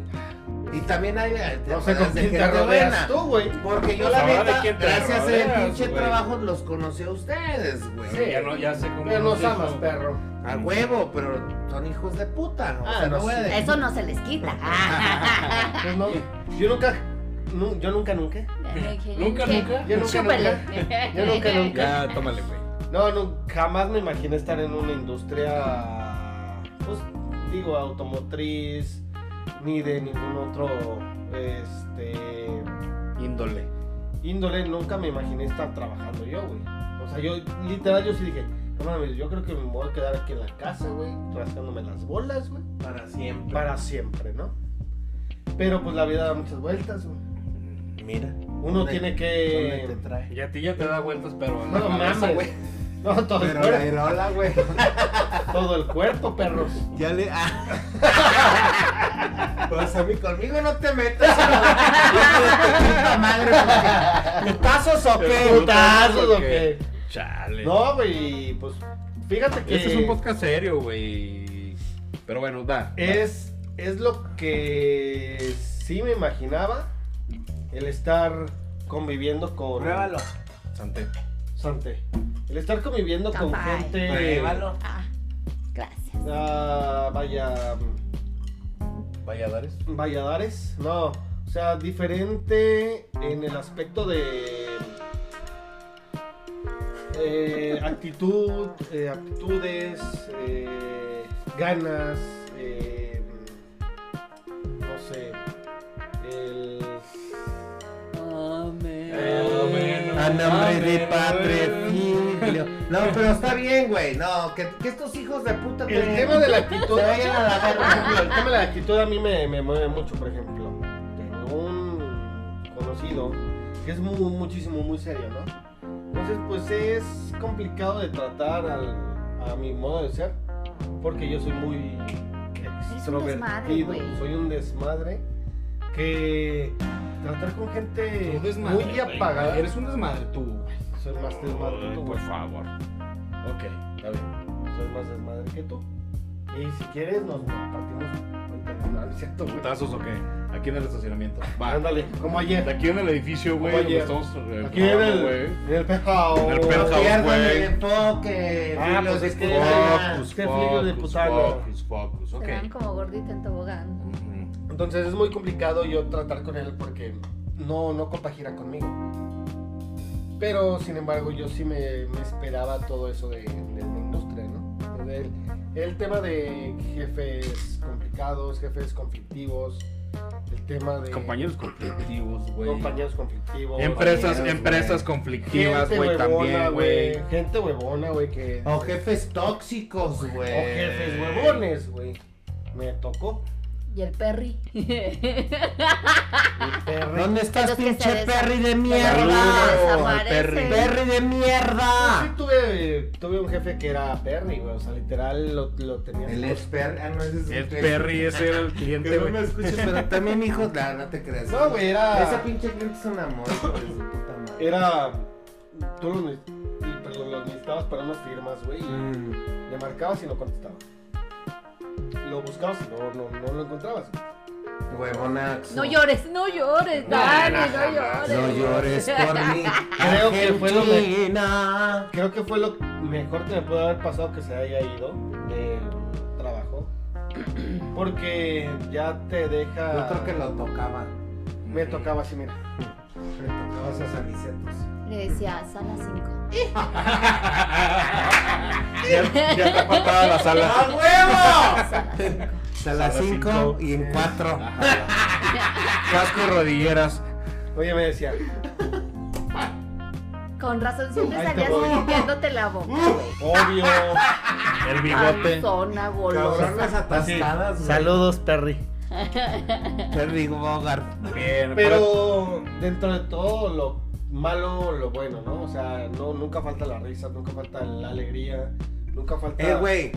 B: Y también hay. te
D: No sé con
B: de
D: quién te
B: gente
D: rodeas
B: buena.
D: tú, güey.
B: Porque yo
A: Pues
B: la neta,
A: te
B: gracias al
A: rodeas,
B: pinche
A: güey.
B: trabajo, los conocí a ustedes, güey.
A: Sí, ya, no, ya sé cómo.
D: Pero nos
A: dijo.
D: amas, perro.
B: A huevo, pero son hijos de puta. O
D: Ah,
B: sea, no
D: no,
B: a
D: sí.
C: Eso no se les quita. [laughs]
D: Pues no, yo nunca. nu- yo nunca, nunca. [laughs]
A: Nunca, nunca.
D: Yo nunca,
C: Chúpele.
D: Yo [laughs] nunca, nunca.
A: Ya, tómale, güey.
D: No, no, jamás me imaginé estar en una industria, pues digo, automotriz, ni de ningún otro, este,
A: Índole.
D: índole. Nunca me imaginé estar trabajando yo, güey. O sea, yo literal, yo sí dije, no mames, yo creo que me voy a quedar aquí en la casa, güey, rascándome las bolas, güey,
B: Para siempre.
D: para siempre, ¿no? Pero pues la vida da muchas vueltas, güey.
B: Mira.
D: Uno
B: ¿dónde-
D: tiene
B: ¿Dónde
D: que...
B: te trae?
A: Y a ti ya te da vueltas, pero.
D: No mames, güey. No, todo el
B: Pero
D: cuerpo.
B: la Irola, güey. [laughs]
D: Todo el cuerpo, perros.
B: Ya le. Ah. [laughs] Pues a mí conmigo no te metas. puta madre, porque- ¿Putazos o qué?
D: ¿Putazos o qué?
A: Chale.
D: No, güey, pues fíjate que
A: Este es un podcast serio, güey. Pero bueno, da.
D: es, es lo que sí me imaginaba el estar conviviendo con
B: Pruébalo.
A: Sante.
D: Sante. El estar conviviendo con gente
B: Pruébalo.
C: Ah, gracias.
D: ah, vaya
A: Valladares.
D: Valladares, no, o sea, diferente en el aspecto de eh, actitud, eh, aptitudes, eh, ganas, eh, no sé, el...
A: Amén.
B: A nombre de
A: Amén.
B: Padre. No, pero está bien, güey. No, que, que estos hijos de puta
D: El
B: te-
D: tema de la actitud,
B: Se vayan a la
D: por
B: verga.
D: ejemplo, el tema de la actitud a mí me, me mueve mucho, por ejemplo. Tengo un conocido que es muy, muchísimo, muy serio, ¿no? Entonces, pues es complicado de tratar al- a mi modo de ser, porque yo soy muy
C: desmadre,
D: extrovertido,
C: güey.
D: soy un desmadre que tratar con gente
A: Tú desmadre,
D: muy
A: güey.
D: apagada.
A: Eres un desmadre tú.
D: Soy más desmadre que tú,
A: Por
D: güey.
A: favor. Ok, está bien.
D: Soy más desmadre que tú. Y si quieres, nos partimos. Cierto, güey.
A: ¿Putazos o qué? Aquí en el estacionamiento. Va.
D: Ándale, como ayer.
A: Aquí en el edificio, güey. Eh,
D: Aquí en el,
A: güey.
D: en el penthouse.
A: En el penthouse.
B: Pierdan el
A: güey.
B: enfoque.
D: Ah, pues es que-
B: puta.
A: Focus,
D: frío de
A: focus, focus, focus. Ok.
C: Se dan como gordita en tobogán.
D: Entonces es muy complicado yo tratar con él porque no, no compagina conmigo. Pero sin embargo yo sí me, me esperaba todo eso de, de la industria, ¿no? El, el tema de jefes complicados, jefes conflictivos, el tema de
A: Compañeros conflictivos, güey.
D: compañeros conflictivos.
A: Empresas, empresas conflictivas, güey, también, güey.
D: Gente huevona, güey, que...
B: O jefes tóxicos,
D: O
B: güey.
D: jefes huevones, güey. Me tocó.
C: Y [laughs] el perry.
B: ¿Dónde estás, pinche Perry de mierda?
A: Perry.
B: Perry de
D: Sí,
B: mierda.
D: tuve, tuve un jefe que era Perry, güey. O sea, literal lo, lo tenía.
B: El es Perry. Ah, no, ese es
A: Perry, ese era el [laughs]
B: Que
A: cliente,
B: no
A: güey.
B: me escuches, pero también, hijo, no, no te creas.
D: No, güey, era.
B: Ese pinche cliente es un amor, madre.
D: Era. Tú lo, necesitabas para unas firmas, güey.
B: Mm.
D: Le marcabas y no contestaba. Lo buscabas y no, no, no lo encontrabas.
B: Huevonaxo.
C: No llores, no llores, Dani, no llores.
B: No llores por mí. [laughs]
D: Creo que fue lo me-. Creo que fue lo mejor que me pudo haber pasado que se haya ido de trabajo. Porque ya te deja.
B: Yo creo que lo tocaba.
D: Me tocaba así, mira.
B: Le tocaba esos anicetos.
C: Le decía, sala 5.
A: Ya, ya te faltaba la sala.
B: ¡A huevo!
C: Sala
B: A las
A: Sala
B: 5
A: cinco.
B: y en 4.
A: Casco y rodilleras.
D: Oye, me decía,
C: 5. Con razón siempre
D: Ahí te
C: salías limpiándote la boca,
D: obvio.
A: El bigote.
C: Zona golosa.
B: Güey.
D: Saludos, Perry.
B: Perry Bogart.
A: Bien,
D: Pero dentro de todo lo malo, lo bueno, ¿no? O sea, no, nunca falta la risa, nunca falta la alegría, nunca falta.
B: Eh, güey.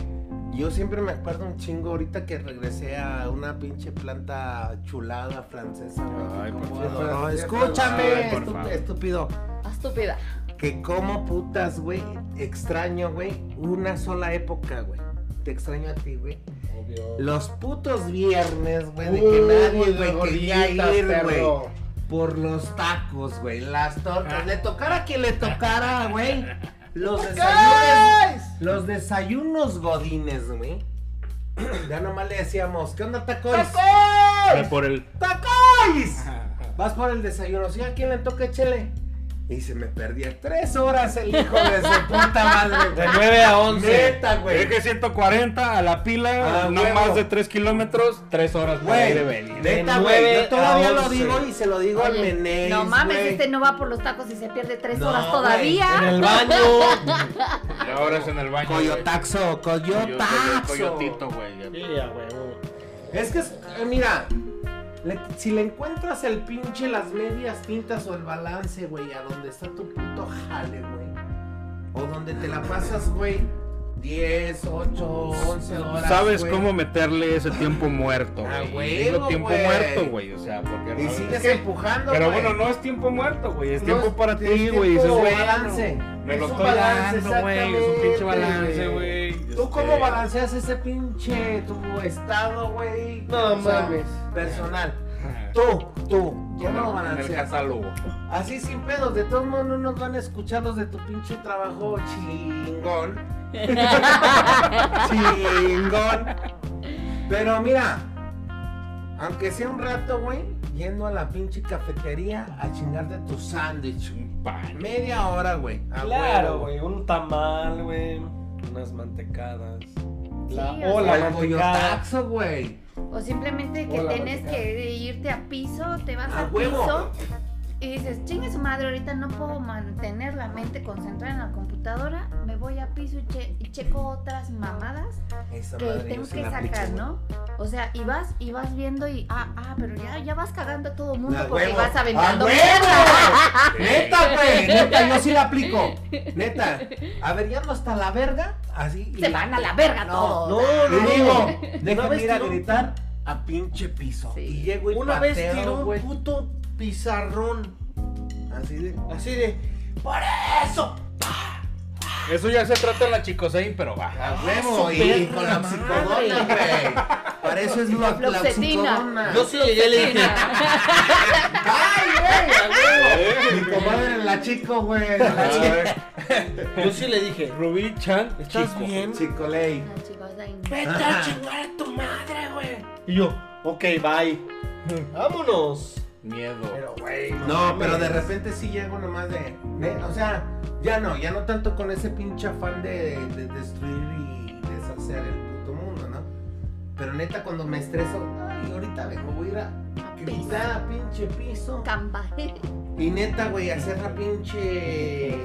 B: Yo siempre me acuerdo un chingo ahorita que regresé a una pinche planta chulada francesa.
A: Ay,
B: Como
A: por favor.
B: adoró- Escúchame,
A: Ay, por
B: estu-
A: favor.
B: estúpido.
C: Estúpida.
B: Que como putas, güey. Extraño, güey. Una sola época, güey. Te extraño a ti, güey.
D: Obvio.
B: Los putos viernes, güey, de que nadie, güey, quería ir, güey. Por los tacos, güey. Las tortas. Le tocara a quien le tocara, güey. [laughs] Los desayunos. Los desayunos godines, güey. [clears throat] Ya nomás le decíamos, ¿qué onda, tacos?
A: Ve por el.
B: ¡Tacos! Vas por el desayuno, ¿sí? ¿A quién le toca échele? Y se me perdía tres horas el hijo de su puta madre.
D: De 9 a 11.
B: Neta, güey.
A: Eje 140 a la pila,
B: Ah,
A: no
B: huevo.
A: más de 3 kilómetros, 3 horas
B: Güey,
A: de venir.
B: neta, güey. Yo todavía lo digo y se lo digo al
C: Oye,
B: Menéis,
C: no mames,
B: güey.
C: este no va por los tacos y se pierde tres
B: No,
C: horas
B: güey.
C: todavía.
D: En el baño. [laughs]
A: Y ahora es en el baño. güey.
B: Coyotaxo,
A: Coyo-
B: coyotaxo.
A: Coyotito, güey.
D: Sí, huevo.
B: Es que, es- eh, mira, si le encuentras el pinche, las medias tintas o el balance, güey, a donde está tu puto jale, güey. O donde te la pasas, güey, 10, 8, 11 horas.
A: ¿Sabes
B: güey.
A: cómo meterle ese tiempo muerto,
B: Ah,
A: güey? Digo tiempo
B: güey.
A: muerto, güey. O sea, porque.
B: Y sigues
D: Es que-
B: empujando,
A: Pero bueno, no es tiempo muerto, güey. Es
D: No
A: tiempo
D: es-
A: para
D: es
A: ti, güey. Dices, güey.
B: balance.
A: Me
B: Es
A: lo
B: un
A: estoy
B: balance,
A: dando, güey. Es un pinche balance,
B: güey. ¿Tú cómo balanceas ese pinche tu estado, güey?
D: No mames.
B: Personal. Tú, tú, ¿cómo
A: En el
B: balanceas?
A: catálogo.
B: Así sin pedos, de todos modos no nos van a escuchar los de tu pinche trabajo chingón. [laughs] chingón. Pero mira, aunque sea un rato, güey, yendo a la pinche cafetería a chingarte tu sándwich.
A: Un pan.
B: Media hora, güey. a
D: Claro, güey. Un tamal, güey. Unas mantecadas. La,
C: Sí,
D: o
C: o
D: la mantecada.
B: coyotaxo, güey.
C: O simplemente que
D: Hola,
C: tienes que irte a piso, te vas
B: A huevo.
C: piso y dices, chingue su madre, ahorita no puedo mantener la mente concentrada en la computadora, me voy a piso y, che- y checo otras mamadas
B: Esa
C: que tengo que
B: aplico,
C: sacar. ¿no? O sea, y vas, y vas viendo y, ah, ah, pero ya, ya vas cagando a todo el mundo
B: A
C: porque
B: huevo.
C: vas
B: ¡A
C: aventando
B: huevo!
C: mierda.
B: Neta, güey. Neta, yo sí la aplico. Neta. A ver, ya no hasta la verga. Así. y-
C: Se van a la verga
B: No,
C: todos.
B: no,
D: no,
B: digo.
D: Una
B: Déjame ir a gritar a pinche piso.
C: Sí.
B: Y llego y
D: Una vez tiró un puto pizarrón.
B: Así de.
D: Así de. ¡Por eso!
A: Eso ya se trata en la chicosein, pero va.
B: A huevo.
D: Su
B: Y con la
D: madre.
B: psicodona, güey. Para eso es la, la psicodona.
D: Yo sí llegué y le dije.
B: ¡Ay, güey! A huevo. Mi comadre en la chico, güey.
D: Yo sí le dije.
A: Rubí Chan,
D: ¿Estás
A: chico.
D: bien?
B: Chico Ley.
C: No, chicos, ahí.
D: Vete a chingar a tu madre, güey. Y yo, ok, bye. Vámonos.
A: Miedo.
B: Pero, güey. No, pero de repente sí llego nomás de, de- O sea, ya no, ya no tanto con ese pinche afán de, de destruir y deshacer el puto mundo, ¿no? Pero neta, cuando me estreso, ay, ahorita vengo, voy a ir a a pinche piso.
C: Camba.
B: Y neta, güey, hacer la pinche.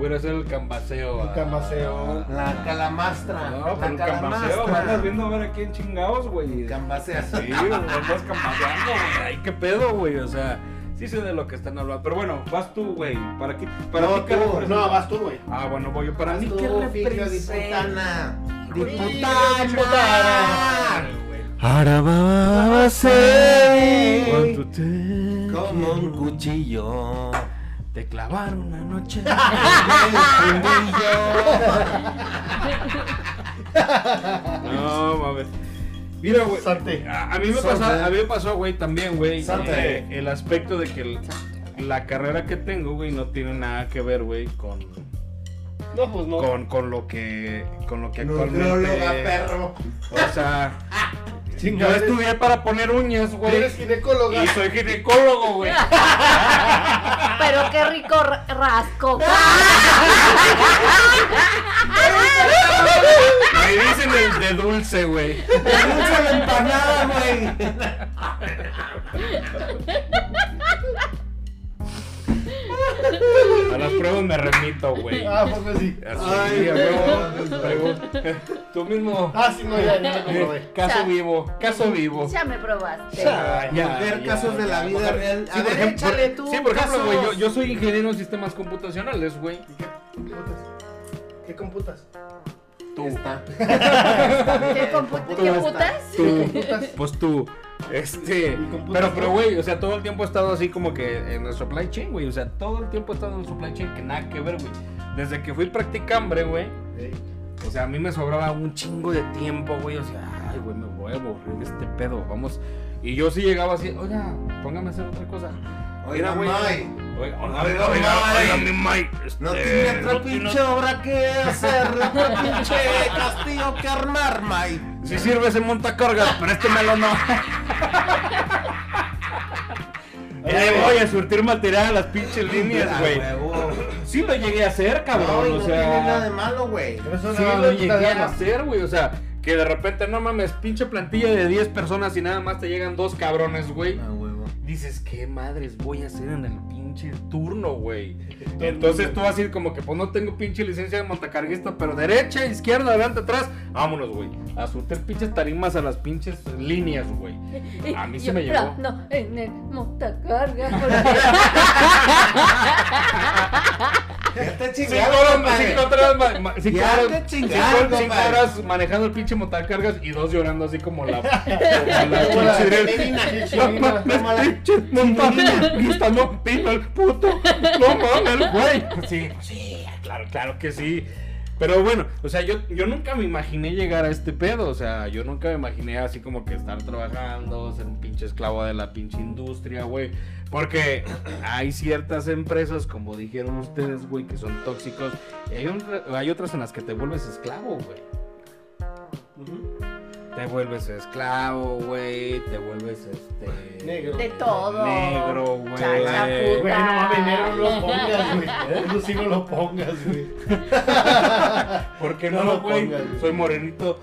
A: Voy a hacer el cambaseo.
D: El cambaseo.
B: La calamastra.
A: No, pero el cambaseo. Andas viendo a ver a quién chingados, güey.
B: Cambasea.
A: Sí, güey, andas cambaseando, güey. Ay, qué pedo, güey. O sea, sí sé de lo que están hablando. Pero bueno, vas tú, güey. ¿Para qué? Para
B: No,
A: ¿qué
B: tú.
D: No, vas tú, güey.
A: Ah, bueno, voy yo. Para mí, ¿qué representa?
B: diputana.
D: Diputana.
B: Diputana.
A: Ahora va a
B: ser Como un cuchillo.
A: Te clavaron una noche. [laughs] no, mames. Mira, güey. A, a mí me pasó, a mí me pasó, güey, también, güey. Eh, el aspecto de que el- la carrera que tengo, güey, no tiene nada que ver, güey, con,
D: No, pues no.
A: con, con lo que, con lo que actualmente.
B: perro.
A: O sea, [laughs] yo
D: eres-
A: estudié para poner uñas, güey.
D: Eres ginecóloga.
A: Y soy ginecólogo, güey. [laughs]
C: Pero qué rico ra- rasco. [laughs]
A: Me dicen el de dulce, güey.
B: Dulce la empanada, güey. [laughs]
A: A las pruebas me remito, güey.
D: Ah, pues sí.
A: Así,
B: Ay,
A: a huevo, Tú mismo.
D: Ah, sí, no, ya, ya lo comprobé.
A: Caso vivo, caso vivo.
C: Ya me probaste.
A: Ya, ya,
B: Ver
A: ya,
B: casos de la
A: ya.
B: vida real.
A: Sí,
B: A
A: por
B: ver,
A: ejemplo,
B: échale tú.
A: sí, por ejemplo, güey, yo, yo soy ingeniero en sistemas computacionales, güey.
D: ¿Qué computas? ¿Qué computas?
A: Tú.
B: Está. [laughs]
C: ¿Qué, compu-
B: Tú
C: ¿qué
B: estás.
C: putas?
A: Tú. Pues tú. Este.
D: ¿Y computas
A: Pero, pero, güey, o sea, todo el tiempo he estado así como que en el supply chain, güey. O sea, todo el tiempo he estado en el supply chain que nada que ver, güey. Desde que fui practicambre, güey. O sea, a mí me sobraba un chingo de tiempo, güey. O sea, ay, güey, me voy a aburrir de este pedo. Vamos. Y yo sí llegaba así, oiga, póngame a hacer otra cosa.
B: Oiga,
A: güey. Oiga,
B: Oiga,
A: oiga, oiga, mi.
B: No
A: este,
B: tiene otra
A: no tiene
B: pinche obra que hacer. Otro pinche castillo que armar, May.
A: Si sirve ese montacargas, pero este me lo no. [laughs] Y ahí voy a surtir material a las pinches líneas,
B: Ah,
A: güey.
B: huevo.
A: Sí lo llegué a hacer,
B: No,
A: cabrón.
B: y
A: o
B: no tiene nada de
A: sea,
B: malo, güey.
A: Sí
D: no
A: lo llegué a hacer, güey. O sea, que de repente, no mames, pinche plantilla de 10 personas y nada más te llegan dos cabrones, güey.
B: Ah, huevo.
A: Dices, ¿qué madres voy a hacer en el pinche turno, güey? Entonces tú así como que, pues no tengo pinche licencia de montacarguista, pero derecha, izquierda, adelante, atrás. Vámonos, güey. A surtir pinches tarimas a las pinches líneas, güey. A mí
C: Yo,
A: me llegó.
C: No, no, en el montacarga. [laughs] [laughs]
B: Ya te
A: Cinco
B: chingaron,
A: horas,
B: compadre.
A: cinco horas, ma- ma- cinco
B: Ya
A: horas-
B: te chingaron,
A: cinco- cinco
B: compadre.
A: horas manejando el pinche montacargas y dos llorando así como la, [laughs] como la pinche No mames, no pino el puto. No mames, el güey. Sí, sí, claro, claro que sí. Pero bueno, o sea, yo, yo nunca me imaginé llegar a este pedo. O sea, yo nunca me imaginé así como que estar trabajando, ser un pinche esclavo de la pinche industria, güey. Porque hay ciertas empresas, como dijeron ustedes, güey, que son tóxicos. Y hay, un- hay otras en las que te vuelves esclavo, güey. Te vuelves esclavo, güey. Te vuelves este.
D: Negro.
C: De todo.
A: Negro, güey.
C: Chacha
D: Güey, no mames, negro no lo pongas, güey. [laughs] Eso sí no lo pongas, güey. [laughs]
A: ¿Por qué
D: No
A: no,
D: lo
A: güey?
D: pongas.
A: Soy morenito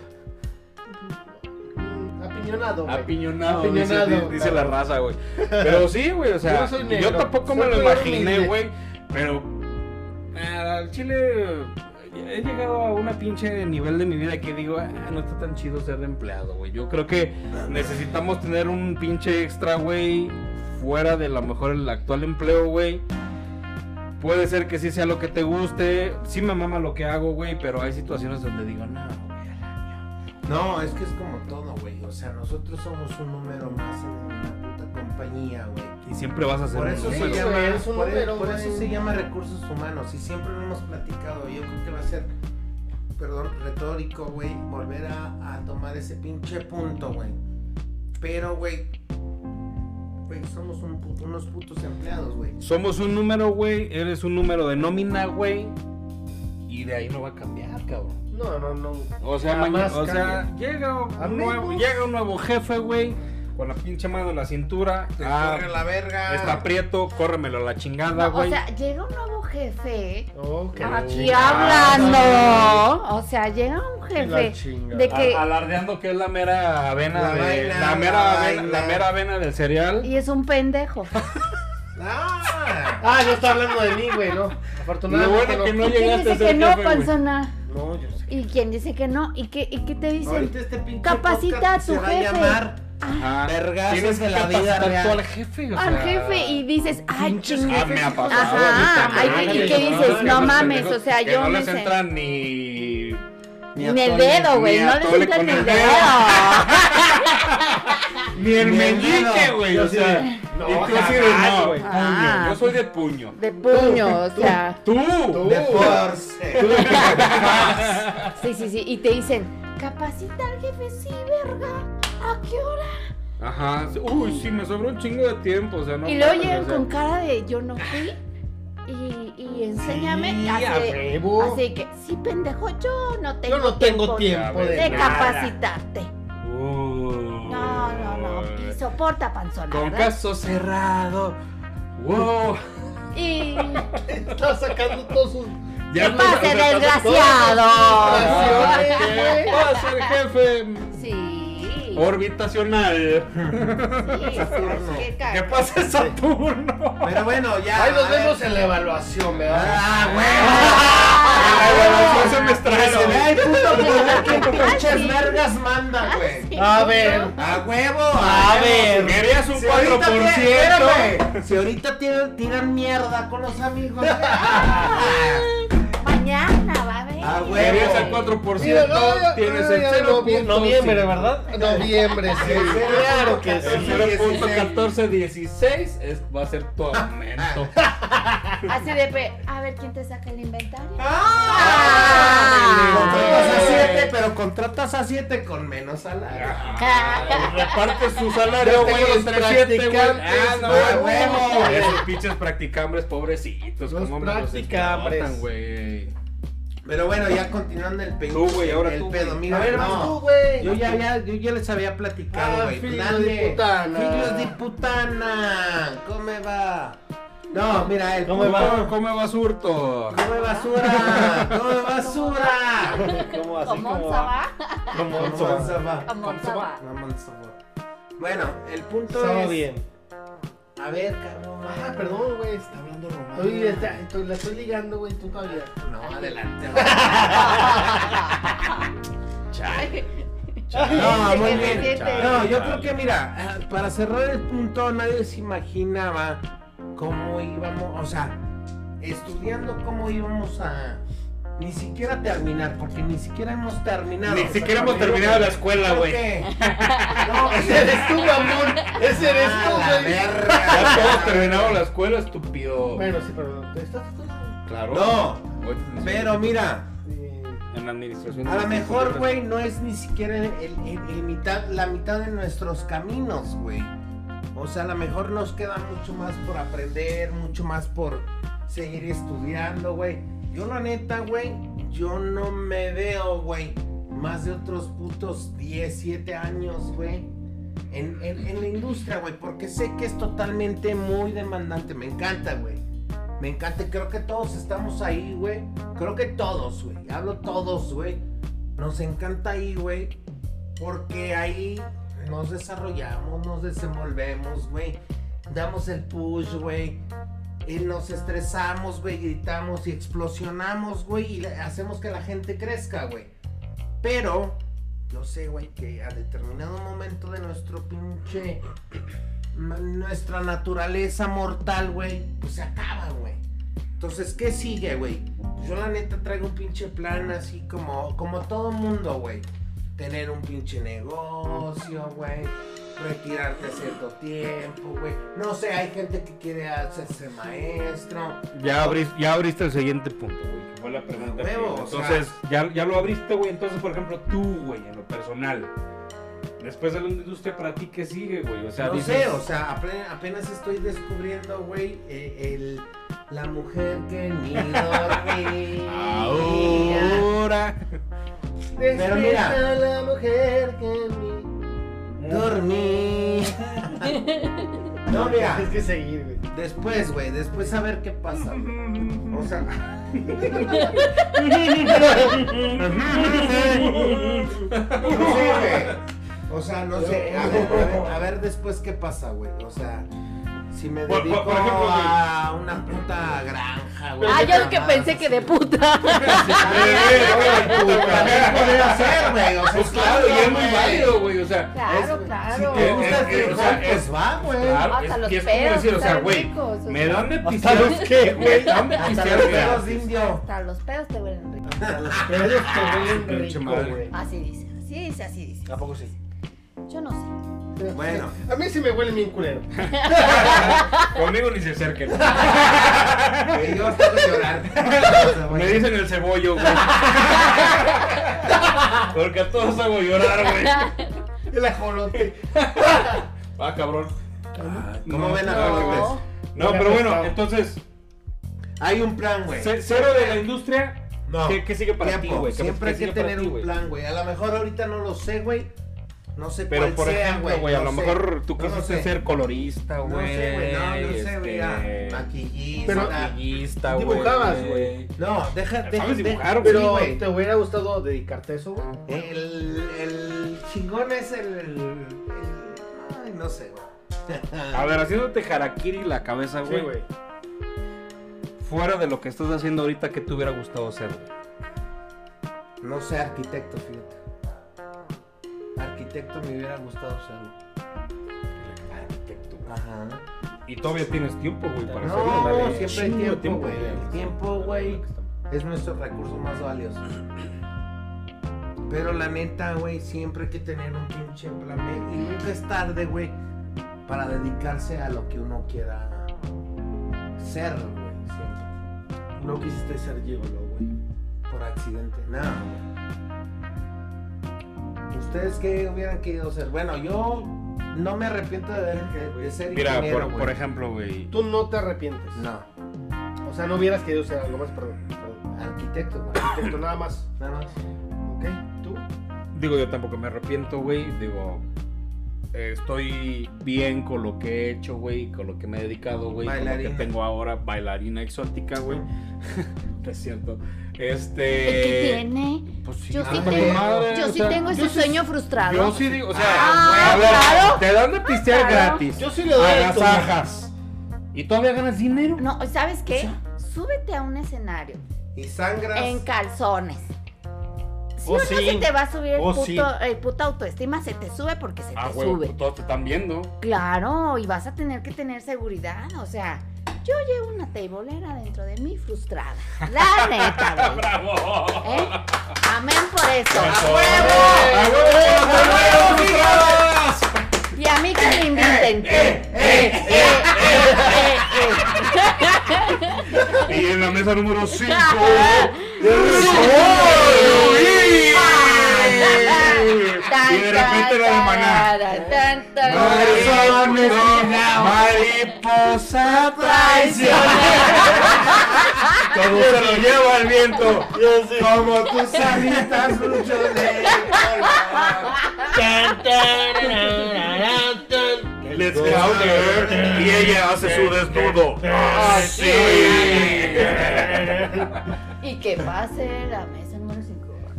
D: Apiñonado, güey.
A: apiñonado,
D: Apiñonado,
A: dice, la raza, güey. [laughs] Pero sí, güey, o sea,
D: Yo
A: tampoco me lo imaginé, güey. Pero ah, al chile he llegado a una pinche nivel de mi vida que digo, "Ah, no está tan chido ser empleado, güey. Yo creo que necesitamos tener un pinche extra, güey, fuera de lo mejor el actual empleo, güey. Puede ser que sí sea lo que te guste, sí me mama lo que hago, güey, pero hay situaciones donde digo, no, güey, al año".
B: No, es que es como todo, güey. O sea, nosotros somos un número más en una puta compañía, güey.
A: Y siempre vas a ser
B: Por
A: un
B: eso, se
A: número.
B: llama,
D: güey, es un
B: por,
D: número,
B: por eso se llama recursos humanos y siempre lo hemos platicado. Yo creo que va a ser, perdón, retórico, güey, volver a, a tomar ese pinche punto, güey. Pero, güey, güey, somos un pu- unos putos empleados, güey.
A: Somos un número, güey, eres un número de nómina, güey. Y de ahí no va a cambiar, cabrón.
D: No, no, no.
A: O sea, mañana, o sea, llega un, nuevo, llega un nuevo jefe, güey, con la pinche mano en la cintura.
B: Te
A: Ah,
B: corre la verga.
A: está prieto, córremelo a la chingada,
C: No, o
A: güey.
C: sea, llega un nuevo jefe.
D: Oh,
C: Aquí hablando. O sea, llega un jefe de que.
A: A- alardeando que es la mera avena
B: La
A: de,
B: vaina,
A: la mera
B: la
A: avena,
B: vaina.
A: la mera avena del cereal.
C: Y es un pendejo. [laughs]
B: Ah,
D: Ah, yo estaba hablando de mí, güey, no.
A: Lo
D: Afortunadamente
A: bueno que
D: no.
A: no
C: ¿Quién
A: llegaste a ser
C: que no,
A: jefe, güey.
C: panzona?
D: No, yo sé.
C: ¿Y quién dice que no? ¿Y qué, y qué te dicen?
B: este
C: Capacita a tu
B: se va
C: jefe.
B: a llamar
A: Ajá.
B: Vergazos
A: Tienes
B: de
A: que
B: la vida real.
A: al jefe, o
C: al
A: sea,
C: jefe y dices, ay.
A: Ah, me ha pasado.
C: Ajá,
A: ahorita,
C: ay,
A: madre,
C: ¿y qué dices? No mames, o sea,
A: que
C: yo
A: no
C: me
A: les
C: sé.
A: entran ni
B: Ni
C: Ni el dedo, güey, no
A: con
C: ni
A: el dedo. ni el meñique, güey, o sea,
D: no,
A: tú
D: güey.
C: Ah.
A: yo soy de puño.
C: De puño, o sea.
A: Tú,
B: de force. [laughs]
C: Sí, sí, sí. Y te dicen, capacita al jefe, sí, verga. ¿A qué hora?
A: Ajá, uy, sí, me sobró un chingo de tiempo, o sea, no
C: y luego llegan
A: o sea,
C: con cara de yo no fui. Y, y enséñame.
D: Sí,
C: así, que, sí, pendejo, yo no tengo
D: Yo no tengo
C: tiempo
D: de,
C: capacitarte. No, no, no. Y soporta panzona,
A: Con
C: ¿verdad?
A: caso cerrado. Wow.
C: Y [laughs]
D: Está sacando todos sus.
A: Ya
C: ¡Que pase, desgraciado!
A: ¿Qué [laughs] va a ser jefe
C: Sí.
A: Orbitacional?
C: Sí, ¿sabes qué,
A: pasa Saturno?
B: Pero bueno, ya.
D: Ahí nos vemos en la evaluación, ¿verdad?
B: Ah, güey.
A: La evaluación semestral,
B: se vea el puto poder que
C: Ah,
B: pinches
C: sí.
B: vergas manda, güey.
C: Sí,
D: A ver.
B: A huevo.
D: A ver.
A: Querías un
B: Si ahorita
A: 4%.
B: tiran- espérame, Si ahorita tiran, mierda con los amigos. [laughs]
C: Mañana.
B: Ah, güey.
A: El 4%,
D: Mira, no, ya-
A: tienes el
D: ya
A: 0.
D: novie- Noviembre, ¿verdad? Noviembre, sí. Claro que
A: El
D: sí.
A: 0.1416 es, va a ser tu aumento. [laughs]
C: Así de pe, a ver quién te saca el inventario.
B: Ah, Contratas a
A: Ah.
B: 7, pero contratas a 7 con menos salario.
A: Reparte su salario,
D: Yo
A: güey, entre 7, güey.
D: practicantes,
A: Ah, no,
B: ah,
A: huevo. Esos pinches practicambres pobrecitos.
D: Los
A: ¿Cómo me los
D: practicambres.
A: explotan, güey?
B: Pero bueno, ya continuando el pedo.
A: Tú, güey, ahora
B: el
A: tú,
B: pedo. Mira,
D: A ver, vas
B: no.
D: tú, güey.
B: Yo ya, ya, yo ya les había platicado,
D: Ah,
B: güey.
D: filhos
B: Nadie-
D: de putana.
B: Filhos de putana. ¿Cómo me va? No, mira, el
D: ¿Cómo me va?
A: ¿Cómo, ¿Cómo va surto?
B: Come basura, come basura.
D: ¿Cómo así
C: ¿Cómo
D: como
C: se va?
B: Come basura.
C: ¿Cómo va?
B: Come basura. Bueno, el punto es.
D: bien.
B: A ver, cabrón.
D: Ah, perdón, güey.
B: Está hablando romano.
D: Está- estoy- la estoy ligando, güey, tú todavía.
B: No, adelante.
C: No,
B: No, muy bien. No, yo creo que mira, eh, para cerrar el punto, nadie se imaginaba cómo íbamos, o sea, estudiando cómo íbamos a ni siquiera terminar, porque ni siquiera hemos terminado.
A: Ni
B: O sea,
A: siquiera hemos terminado
B: que-
A: la escuela, güey.
B: No,
D: Ese eres tú, mamón. Ese eres
B: Ah,
D: tú,
B: la
D: güey.
A: Ya todos terminaron la escuela, estúpido.
D: Bueno, sí, pero ¿estás tú?
A: Claro.
B: No, pero mira.
A: En la administración.
B: a lo mejor, güey, no es ni siquiera el, el- el mitad, la mitad de nuestros caminos, güey. O sea, a lo mejor nos queda mucho más por aprender, mucho más por seguir estudiando, güey. Yo la neta, güey, yo no me veo, güey, más de otros putos 10, 7 años, güey. En, en- en la industria, güey, porque sé que es totalmente muy demandante. Me encanta, güey. Me encanta, creo que todos estamos ahí, güey. Creo que todos, güey. Hablo todos, güey. Nos encanta ahí, güey. Porque ahí nos desarrollamos, nos desenvolvemos, güey. Damos el push, güey. Eh, nos estresamos, güey, gritamos y explosionamos, güey, y hacemos que la gente crezca, güey. Pero, yo sé, güey, que a determinado momento de nuestro pinche. nuestra naturaleza mortal, güey, pues se acaba, güey. Entonces, ¿qué sigue, güey? Yo la neta traigo un pinche plan así como, como todo mundo, güey. Tener un pinche negocio, güey. Retirarte a cierto tiempo, güey. No sé, hay gente que quiere hacerse maestro.
A: Ya, abriste, ya abriste el siguiente punto, güey. que Fue la pregunta. que
B: Huevo,
A: iba.
B: o sea-
A: Entonces, ya, ya lo abriste, güey. Entonces, por ejemplo, tú, güey, en lo personal. Después de la industria, ¿para ti qué sigue, güey? O sea,
B: no
A: dices,
B: sé, o sea, ape- apenas estoy descubriendo, güey, eh, el, la mujer que ni [laughs] dormía.
A: Ahora.
B: Pero mira.
D: La mujer que mi...
B: Dormí. [laughs] No, mira.
D: Es que seguir, güey.
B: Después, güey, después a ver qué pasa. güey. O sea. [laughs] [laughs] no sé, güey. O sea, no sé. A ver, a ver, a ver después qué pasa, güey. O sea, si me
A: Por- por-
B: dedico
A: por ejemplo,
B: a una puta granja, güey.
C: Ah, yo que pensé que de puta.
B: También podría ser, güey. O sea,
A: Pues claro, y es muy válido, güey. O sea,
C: Claro,
B: Si
C: claro.
B: te gusta el
A: Es- es- o
B: frijol,
A: sea, es-
B: pues va, güey.
A: claro,
C: Hasta
A: es,
C: los
A: y es como
C: pedos
A: decir, o sea, güey, me dan de
D: ¿Hasta los qué, güey?
A: Me dan de
B: Hasta los pedos indio.
C: Hasta los pedos te huelen rico.
D: A los pedos te huelen rico, güey.
C: Así dice, así dice, así dice.
D: ¿A poco sí?
C: Yo no sé.
B: Bueno.
D: A mí sí me huele bien culero. [laughs]
A: Conmigo ni se acerquen.
B: Hasta llorar.
A: Me dicen el cebollo, güey. Porque a todos hago llorar, güey.
D: El ajolote.
A: Ah, cabrón.
B: ¿Cómo ven a
A: no,
B: los
A: güey.
B: López?
A: No, pero bueno, entonces,
B: Hay un plan, güey.
A: ce- cero de la industria.
B: No.
A: ¿Qué, qué sigue para ti, güey? ¿Qué-
B: Siempre hay que tener
A: ti,
B: un plan, güey. A lo mejor ahorita no lo sé, güey. No sé
A: Pero
B: cuál
A: por
B: sea,
A: ejemplo, güey, a lo
B: sé.
A: mejor tú
B: No
A: quisiste
B: sé.
A: ser colorista, güey.
B: No sé, güey. No, no sé,
A: este,
B: güey. ah, Maquillista.
D: Pero-
A: Maquillista, güey.
D: Dibujabas, güey.
B: No, deja, deja.
A: ¿Sabes
B: deja-
A: dibujar, güey?
B: sí,
D: Pero. ¿te hubiera gustado dedicarte a eso, güey?
B: El, el chingón es el, el- el- Ay, no sé, güey.
A: A ver, haciéndote harakiri la cabeza,
D: Sí,
A: güey.
D: güey.
A: Fuera de lo que estás haciendo ahorita, ¿qué te hubiera gustado ser, güey?
B: No sé, arquitecto, fíjate. Arquitecto me hubiera gustado ser.
A: Arquitecto.
B: Ajá.
A: Y todavía tienes tiempo, güey, para
B: No,
A: hacerlo. dale.
B: siempre hay
A: de
B: tiempo, güey. El tiempo, güey, es nuestro recurso más valioso. Pero la neta, güey, siempre hay que tener un pinche plan B. Y nunca es tarde, güey, para dedicarse a lo que uno quiera ser, güey. Siempre.
D: No quisiste ser gigolo, güey.
B: Por accidente. No, güey. ¿Ustedes qué hubieran querido ser? Bueno, yo no me arrepiento de, de- de ser
A: Mira,
B: ingeniero,
A: por,
B: güey.
A: por ejemplo, güey.
D: Tú no te arrepientes.
B: No,
D: O sea, no hubieras querido ser algo más, perdón. perdón.
B: arquitecto, güey.
D: Arquitecto, nada más.
B: Nada más.
D: ¿Ok? ¿Tú?
A: Digo, yo tampoco me arrepiento, güey. Digo, estoy bien con lo que he hecho, güey, con lo que me he dedicado, güey, con lo que tengo ahora, bailarina exótica, güey. [laughs] no es cierto. Este.
C: ¿Qué tiene?
A: Pues sí,
C: Yo sí tengo,
A: madre,
C: yo
A: o
C: sí
A: sea,
C: tengo ese
A: yo sí-
C: sueño frustrado.
A: Yo sí digo, o sea,
C: Ah,
A: a ver,
C: claro.
A: te dan de pistear
C: Claro.
A: gratis.
D: Yo sí le doy el
A: agasajas. Y todavía ganas dinero.
C: No, ¿sabes qué? Súbete a un escenario
B: Y sangras.
C: en calzones. Si
A: Oh,
C: o no
A: sí.
C: se te va a subir el,
A: Oh,
C: puto,
A: sí.
C: el puta autoestima, se te sube porque se
A: Ah,
C: te
A: güey,
C: sube.
A: todos te están viendo.
C: Claro, y vas a tener que tener seguridad. O sea, yo llevo una teibolera dentro de mí frustrada. La neta, güey. [laughs]
A: ¡Bravo!
C: ¿Eh? Amén por eso.
A: ¡A
C: ¡A
A: huevo! ¡A huevo! ¡Frustradas!
C: Y a mí que me inviten. Eh, eh, eh, [laughs]
A: Y en la mesa número 5. [laughs]
C: Tan,
A: Y de repente la de maná.
C: tan, tan, tan.
A: Mariposa, mariposa traicionera. Todo se lo lleva el viento.
B: Como tus alitas, mucho de
A: Let's get out there. Y ella hace su desnudo. Así.
C: Y que pase la mesa número 5.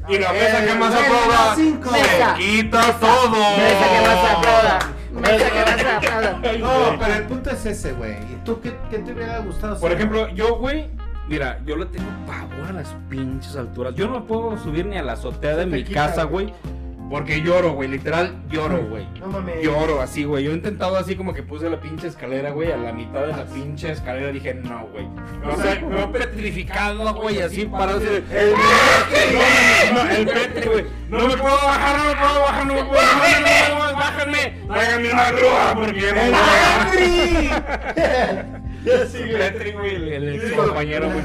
A: Y la mesa que más aprueba.
B: cinco.
A: Se
C: Mesa.
A: quita todo.
C: Mesa que más aprueba. [laughs] No
B: pero el punto es ese, güey. ¿Y tú qué, qué te hubiera gustado?
A: Por ejemplo, yo, güey, mira, yo le tengo pavor a las pinches alturas. Yo no puedo subir ni a la azotea de mi
D: quita,
A: casa,
D: güey.
A: Porque lloro, güey, literal lloro, güey.
D: No mames.
A: Lloro así, güey. Yo he intentado así como que puse la pinche escalera, güey, a la mitad de la pinche escalera. Dije, no, güey. O sea, me he petrificado, güey, así para decir.
D: El-
A: No, el petri, güey. No me puedo bajar, no me puedo bajar, no me puedo bajar, no me puedo bajar, bájenme. Tráiganme una grúa, porque no Güey, el, el ex compañero, güey.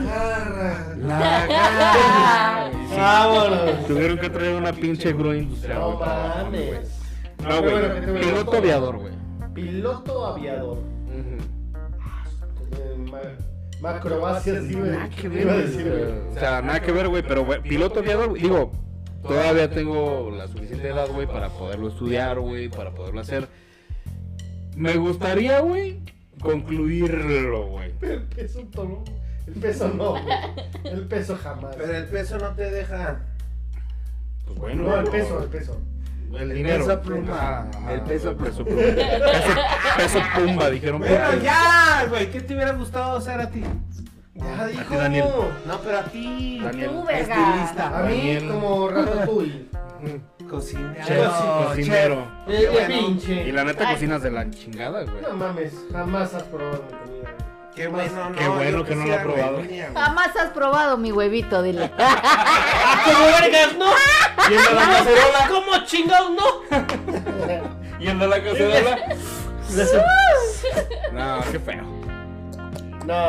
A: La agarra.
D: Vámonos.
A: Tuvieron que traer una pinche grúa industrial.
D: No mames.
A: No, güey.
D: Bueno, ¿qué te hubiera
A: Piloto aviador, güey.
D: Piloto aviador. Ma- Macrobacias, iba
A: Nada que ver. O sea, nada que ver, güey. Pero, güey, piloto aviador, güey, digo, todavía tengo la suficiente edad, güey, para poderlo estudiar, güey, para poderlo hacer. Me gustaría, güey, concluirlo, güey. [laughs]
D: El peso tomó. El peso no, güey. El peso jamás.
B: Pero el peso no te deja.
A: Pues bueno.
D: No, el peso, el peso.
A: El dinero.
B: peso pluma.
A: Ah,
B: El peso
A: peso pluma. Peso, peso pumba, dijeron.
B: Pero
A: ahí.
B: ya, güey. ¿Qué te hubiera gustado hacer a ti?
D: Ya dijo.
A: Daniel.
B: No, pero a ti.
A: Daniel.
C: Tú, verga.
B: Estilista.
D: A mí,
A: Daniel.
D: como Ratatouille.
B: Cocinero.
A: Chef, cocinero.
D: Eh, eh,
B: bueno.
D: pinche.
A: Y la neta
C: Ay.
A: cocinas de la chingada, güey.
D: No mames, jamás has probado mi comida.
B: Qué bueno, no.
A: Qué bueno que no lo ha probado.
C: Jamás has probado mi huevito, dile. [laughs]
D: ¡Como vergas, no! [laughs] [laughs]
A: Y el de la cacerola.
D: ¿Cómo chingados no?
A: Y el de la cacerola. No, qué feo.
D: No.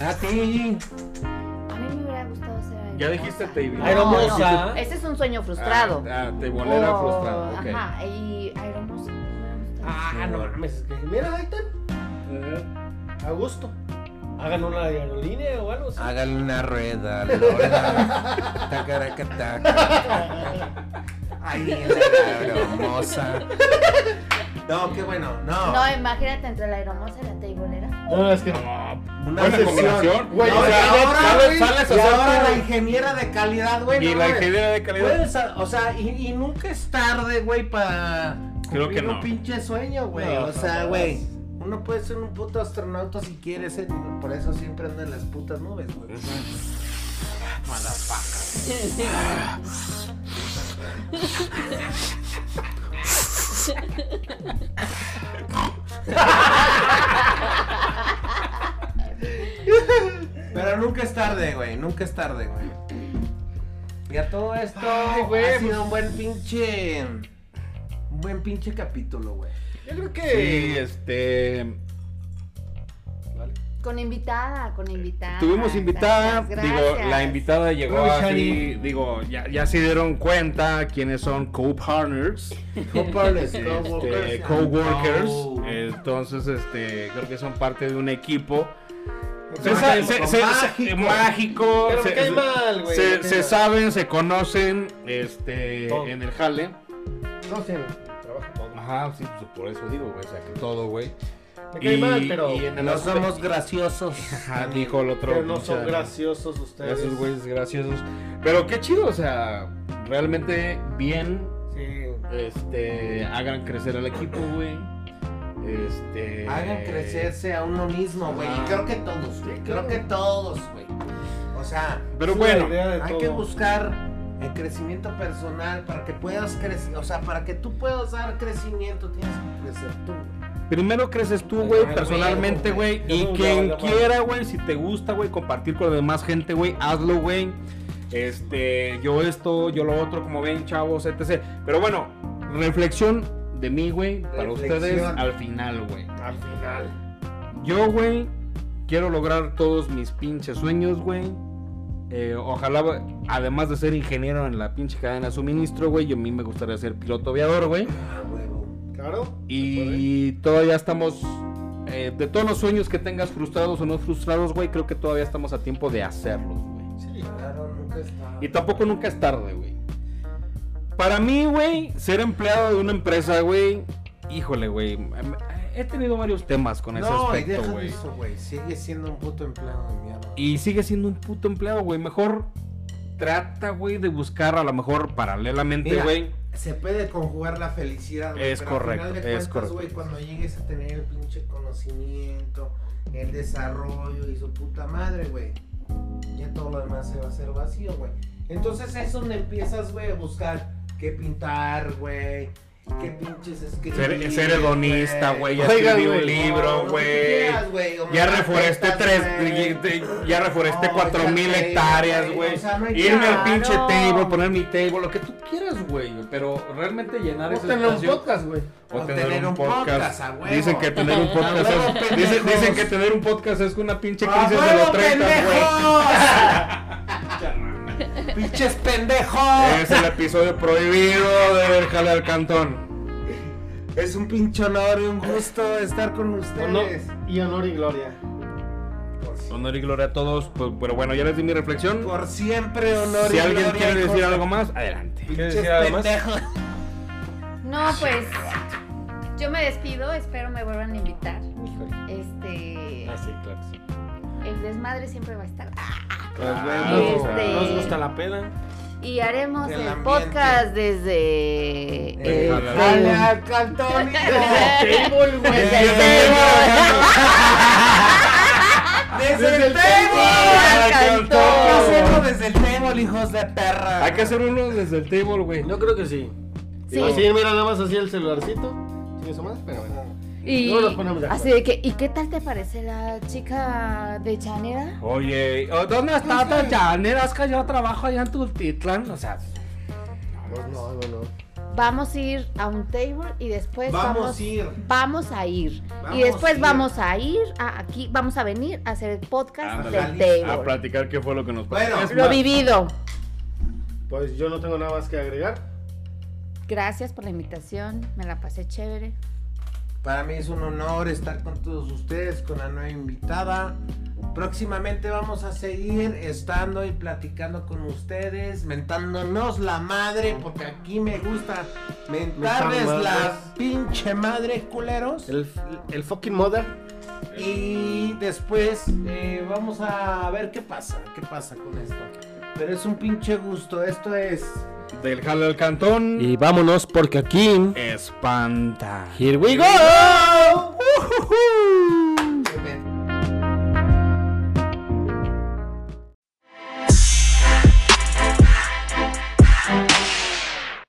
B: A ti.
A: Ya dijiste Table.
D: Aeromoza.
C: Ese es un sueño frustrado.
A: Ah, te bolera
C: Oh,
A: frustrado. ok.
C: Ajá, y gustado.
D: Ah, no mames. es que- Mira, ahí está. A gusto. Hagan una aerolínea o algo así.
B: Hágale una rueda, [laughs] Lola. Tacaracataca. Ay, la hermosa. No, qué bueno. No.
C: No, imagínate entre la aeromoza y la teibolera.
D: No, es que.
A: No,
B: Una
A: combinación.
D: Güey,
B: No,
A: o sea,
B: ahora,
A: sales,
B: güey,
A: sales a
B: y
A: hacer
B: ahora la ingeniera de calidad, güey.
A: Y
B: no,
A: la ingeniera de calidad.
B: Puedes, o sea, y, y nunca es tarde, güey, para
A: Creo que no.
B: un pinche sueño, güey.
D: No,
B: o sea, güey, uno puede ser un puto astronauta si quiere ser, y por eso siempre anda en las putas nubes, güey. [laughs] [laughs] Pero nunca es tarde, güey, nunca es tarde, güey. Y a todo esto
D: Ay, güey,
B: ha
D: pues-
B: sido un buen pinche... Un buen pinche capítulo, güey.
D: Yo creo
A: Sí,
D: que.
A: este.
C: Con invitada, con invitada.
A: Tuvimos invitada,
C: Gracias,
A: digo, la invitada llegó
D: Uy,
A: así, digo, ya, ya se dieron cuenta quiénes son co-partners,
B: Coparles,
A: este, co-workers, entonces, este, creo que son parte de un equipo.
B: Mágico,
A: se-
D: Pero me cae
A: se-
D: mal, güey.
A: se,
D: mal.
A: saben, se conocen, este,
D: Todo.
A: en el jale.
D: No sé, trabajo todo.
A: Ajá, sí, pues, por eso digo, güey, o sea, que todo, güey.
D: Me cae mal, pero.
A: y en el
B: No somos graciosos. [laughs]
A: Ajá, dijo el otro.
D: pero no son graciosos ustedes.
A: Esos güeyes graciosos. Pero qué chido, o sea, realmente bien.
D: Sí.
A: Este, hagan crecer al equipo, güey. Este.
B: Hagan crecerse a uno mismo, güey. Y
A: Ajá.
B: creo que todos, güey. Creo que todos, güey. O sea,
A: Pero bueno,
D: idea de
B: hay
D: todo.
B: que buscar el crecimiento personal para que puedas crecer. O sea, para que tú puedas dar crecimiento, tienes que crecer tú, güey.
A: primero creces tú, güey, personalmente, güey. Y quien
D: no,
A: quiera, güey, si te gusta, güey, compartir con la demás gente, güey, hazlo, güey. Este, yo esto, yo lo otro, como ven, chavos, etc. Pero bueno, reflexión de mí, güey, para
B: Reflexión.
A: ustedes al final, güey.
D: Al final.
A: Yo, güey, quiero lograr todos mis pinches sueños, güey. Eh, ojalá, además de ser ingeniero en la pinche cadena de suministro, güey, yo a mí me gustaría ser piloto aviador, güey.
B: Ah, huevo.
D: Claro.
A: Y todavía estamos, eh, de todos los sueños que tengas frustrados o no frustrados, güey, creo que todavía estamos a tiempo de hacerlos, güey.
D: Sí.
B: Claro, nunca está.
A: Y tampoco nunca es tarde, güey. Para mí, güey, ser empleado de una empresa, güey, híjole, güey, em, he tenido varios temas con ese
B: No,
A: aspecto, güey.
B: eso, güey. Sigue siendo un puto empleado de mierda.
A: Y sigue siendo un puto empleado, güey. Mejor trata, güey, de buscar a lo mejor paralelamente, güey.
B: Se puede conjugar la felicidad, güey,
A: Es
B: pero al
A: correcto,
B: final de
A: es
B: cuentas,
A: correcto.
B: güey, cuando llegues a tener el pinche conocimiento, el desarrollo y su puta madre, güey, ya todo lo demás se va a hacer vacío, güey. Entonces es donde empiezas, güey, a buscar qué pintar, güey, qué pinches escribir.
A: Ser, ser hedonista, güey. Ya escribí un
D: güey.
A: libro,
B: No, que
A: güey.
B: güey, o
A: Ya reforesté tres,
B: güey.
A: ya reforesté
B: No,
A: cuatro mil
B: échate,
A: hectáreas,
B: güey,
A: güey.
B: o sea, no
A: Irme al pinche table, poner mi table, lo que tú quieras, güey. Pero realmente llenar
D: O
A: ese
D: tener un podcast, güey.
A: O tener, un podcast. dicen que tener un podcast es, dicen, dicen que tener un podcast es una pinche
B: ¡A
A: crisis de los 30,
B: pendejos! [laughs] ¡Pinches pendejos!
A: Es el episodio prohibido de Jale al Cantón.
B: Es un pinche honor y un gusto estar con
D: Honor
B: ustedes.
D: y honor y gloria.
B: Si-
A: Honor y gloria a todos. pues, pero bueno, ya les di mi reflexión.
B: por siempre honor
A: Si
B: y
A: alguien
B: gloria,
A: quiere
B: hijos
A: decir
B: de
A: algo más, adelante.
B: Pinches
D: decir algo más?
C: No, pues yo me despido, espero me vuelvan a invitar. Este,
D: Ah, sí, claro sí.
C: el desmadre siempre va a estar.
D: Bueno,
C: este-
D: nos gusta la peda.
C: Y haremos
B: El
C: el, podcast desde
A: Eh,
C: el
B: Dale
C: table.
B: al cantón.
D: Table, güey.
C: Desde el
A: Desde
B: Desde el
A: el
B: table. Hay que hacerlo desde el table, hijos de perra.
A: Hay que hacer uno desde el table, güey.
D: Yo creo que sí.
C: Sí.
D: Así, mira, nada más así el celularcito. Sí, eso más, pero bueno.
C: Y
D: Luego nos ponemos de acuerdo.
C: así de que, ¿y qué tal te parece la chica de Chanera?
A: Oye, ¿o ¿dónde está tan llanera? Es que yo trabajo allá en Tultitlán. O sea,
D: Pues no, no, no.
C: Vamos a ir a un table y después
B: Vamos
C: vamos,
B: a ir.
C: vamos a ir.
B: Vamos
C: y después
B: a ir.
C: vamos a ir a aquí, vamos a venir a hacer el podcast del
A: a
C: table.
A: platicar qué fue lo que nos pasó.
B: Bueno.
A: Es
C: Lo
A: más,
C: vivido.
D: Pues yo no tengo nada más que agregar.
C: Gracias por la invitación, me la pasé chévere.
B: Para mí es un honor estar con todos ustedes, con la nueva invitada. Próximamente vamos a seguir estando y platicando con ustedes, mentándonos la madre, porque aquí me gusta mentarles
D: Mentar
B: la pinche madre, culeros.
D: El, el fucking mother.
B: Y después eh, vamos a ver qué pasa, qué pasa con esto. Pero es un pinche gusto, esto es...
A: Del Jale al Cantón.
D: Y vámonos porque aquí.
A: Espanta.
D: Here we go.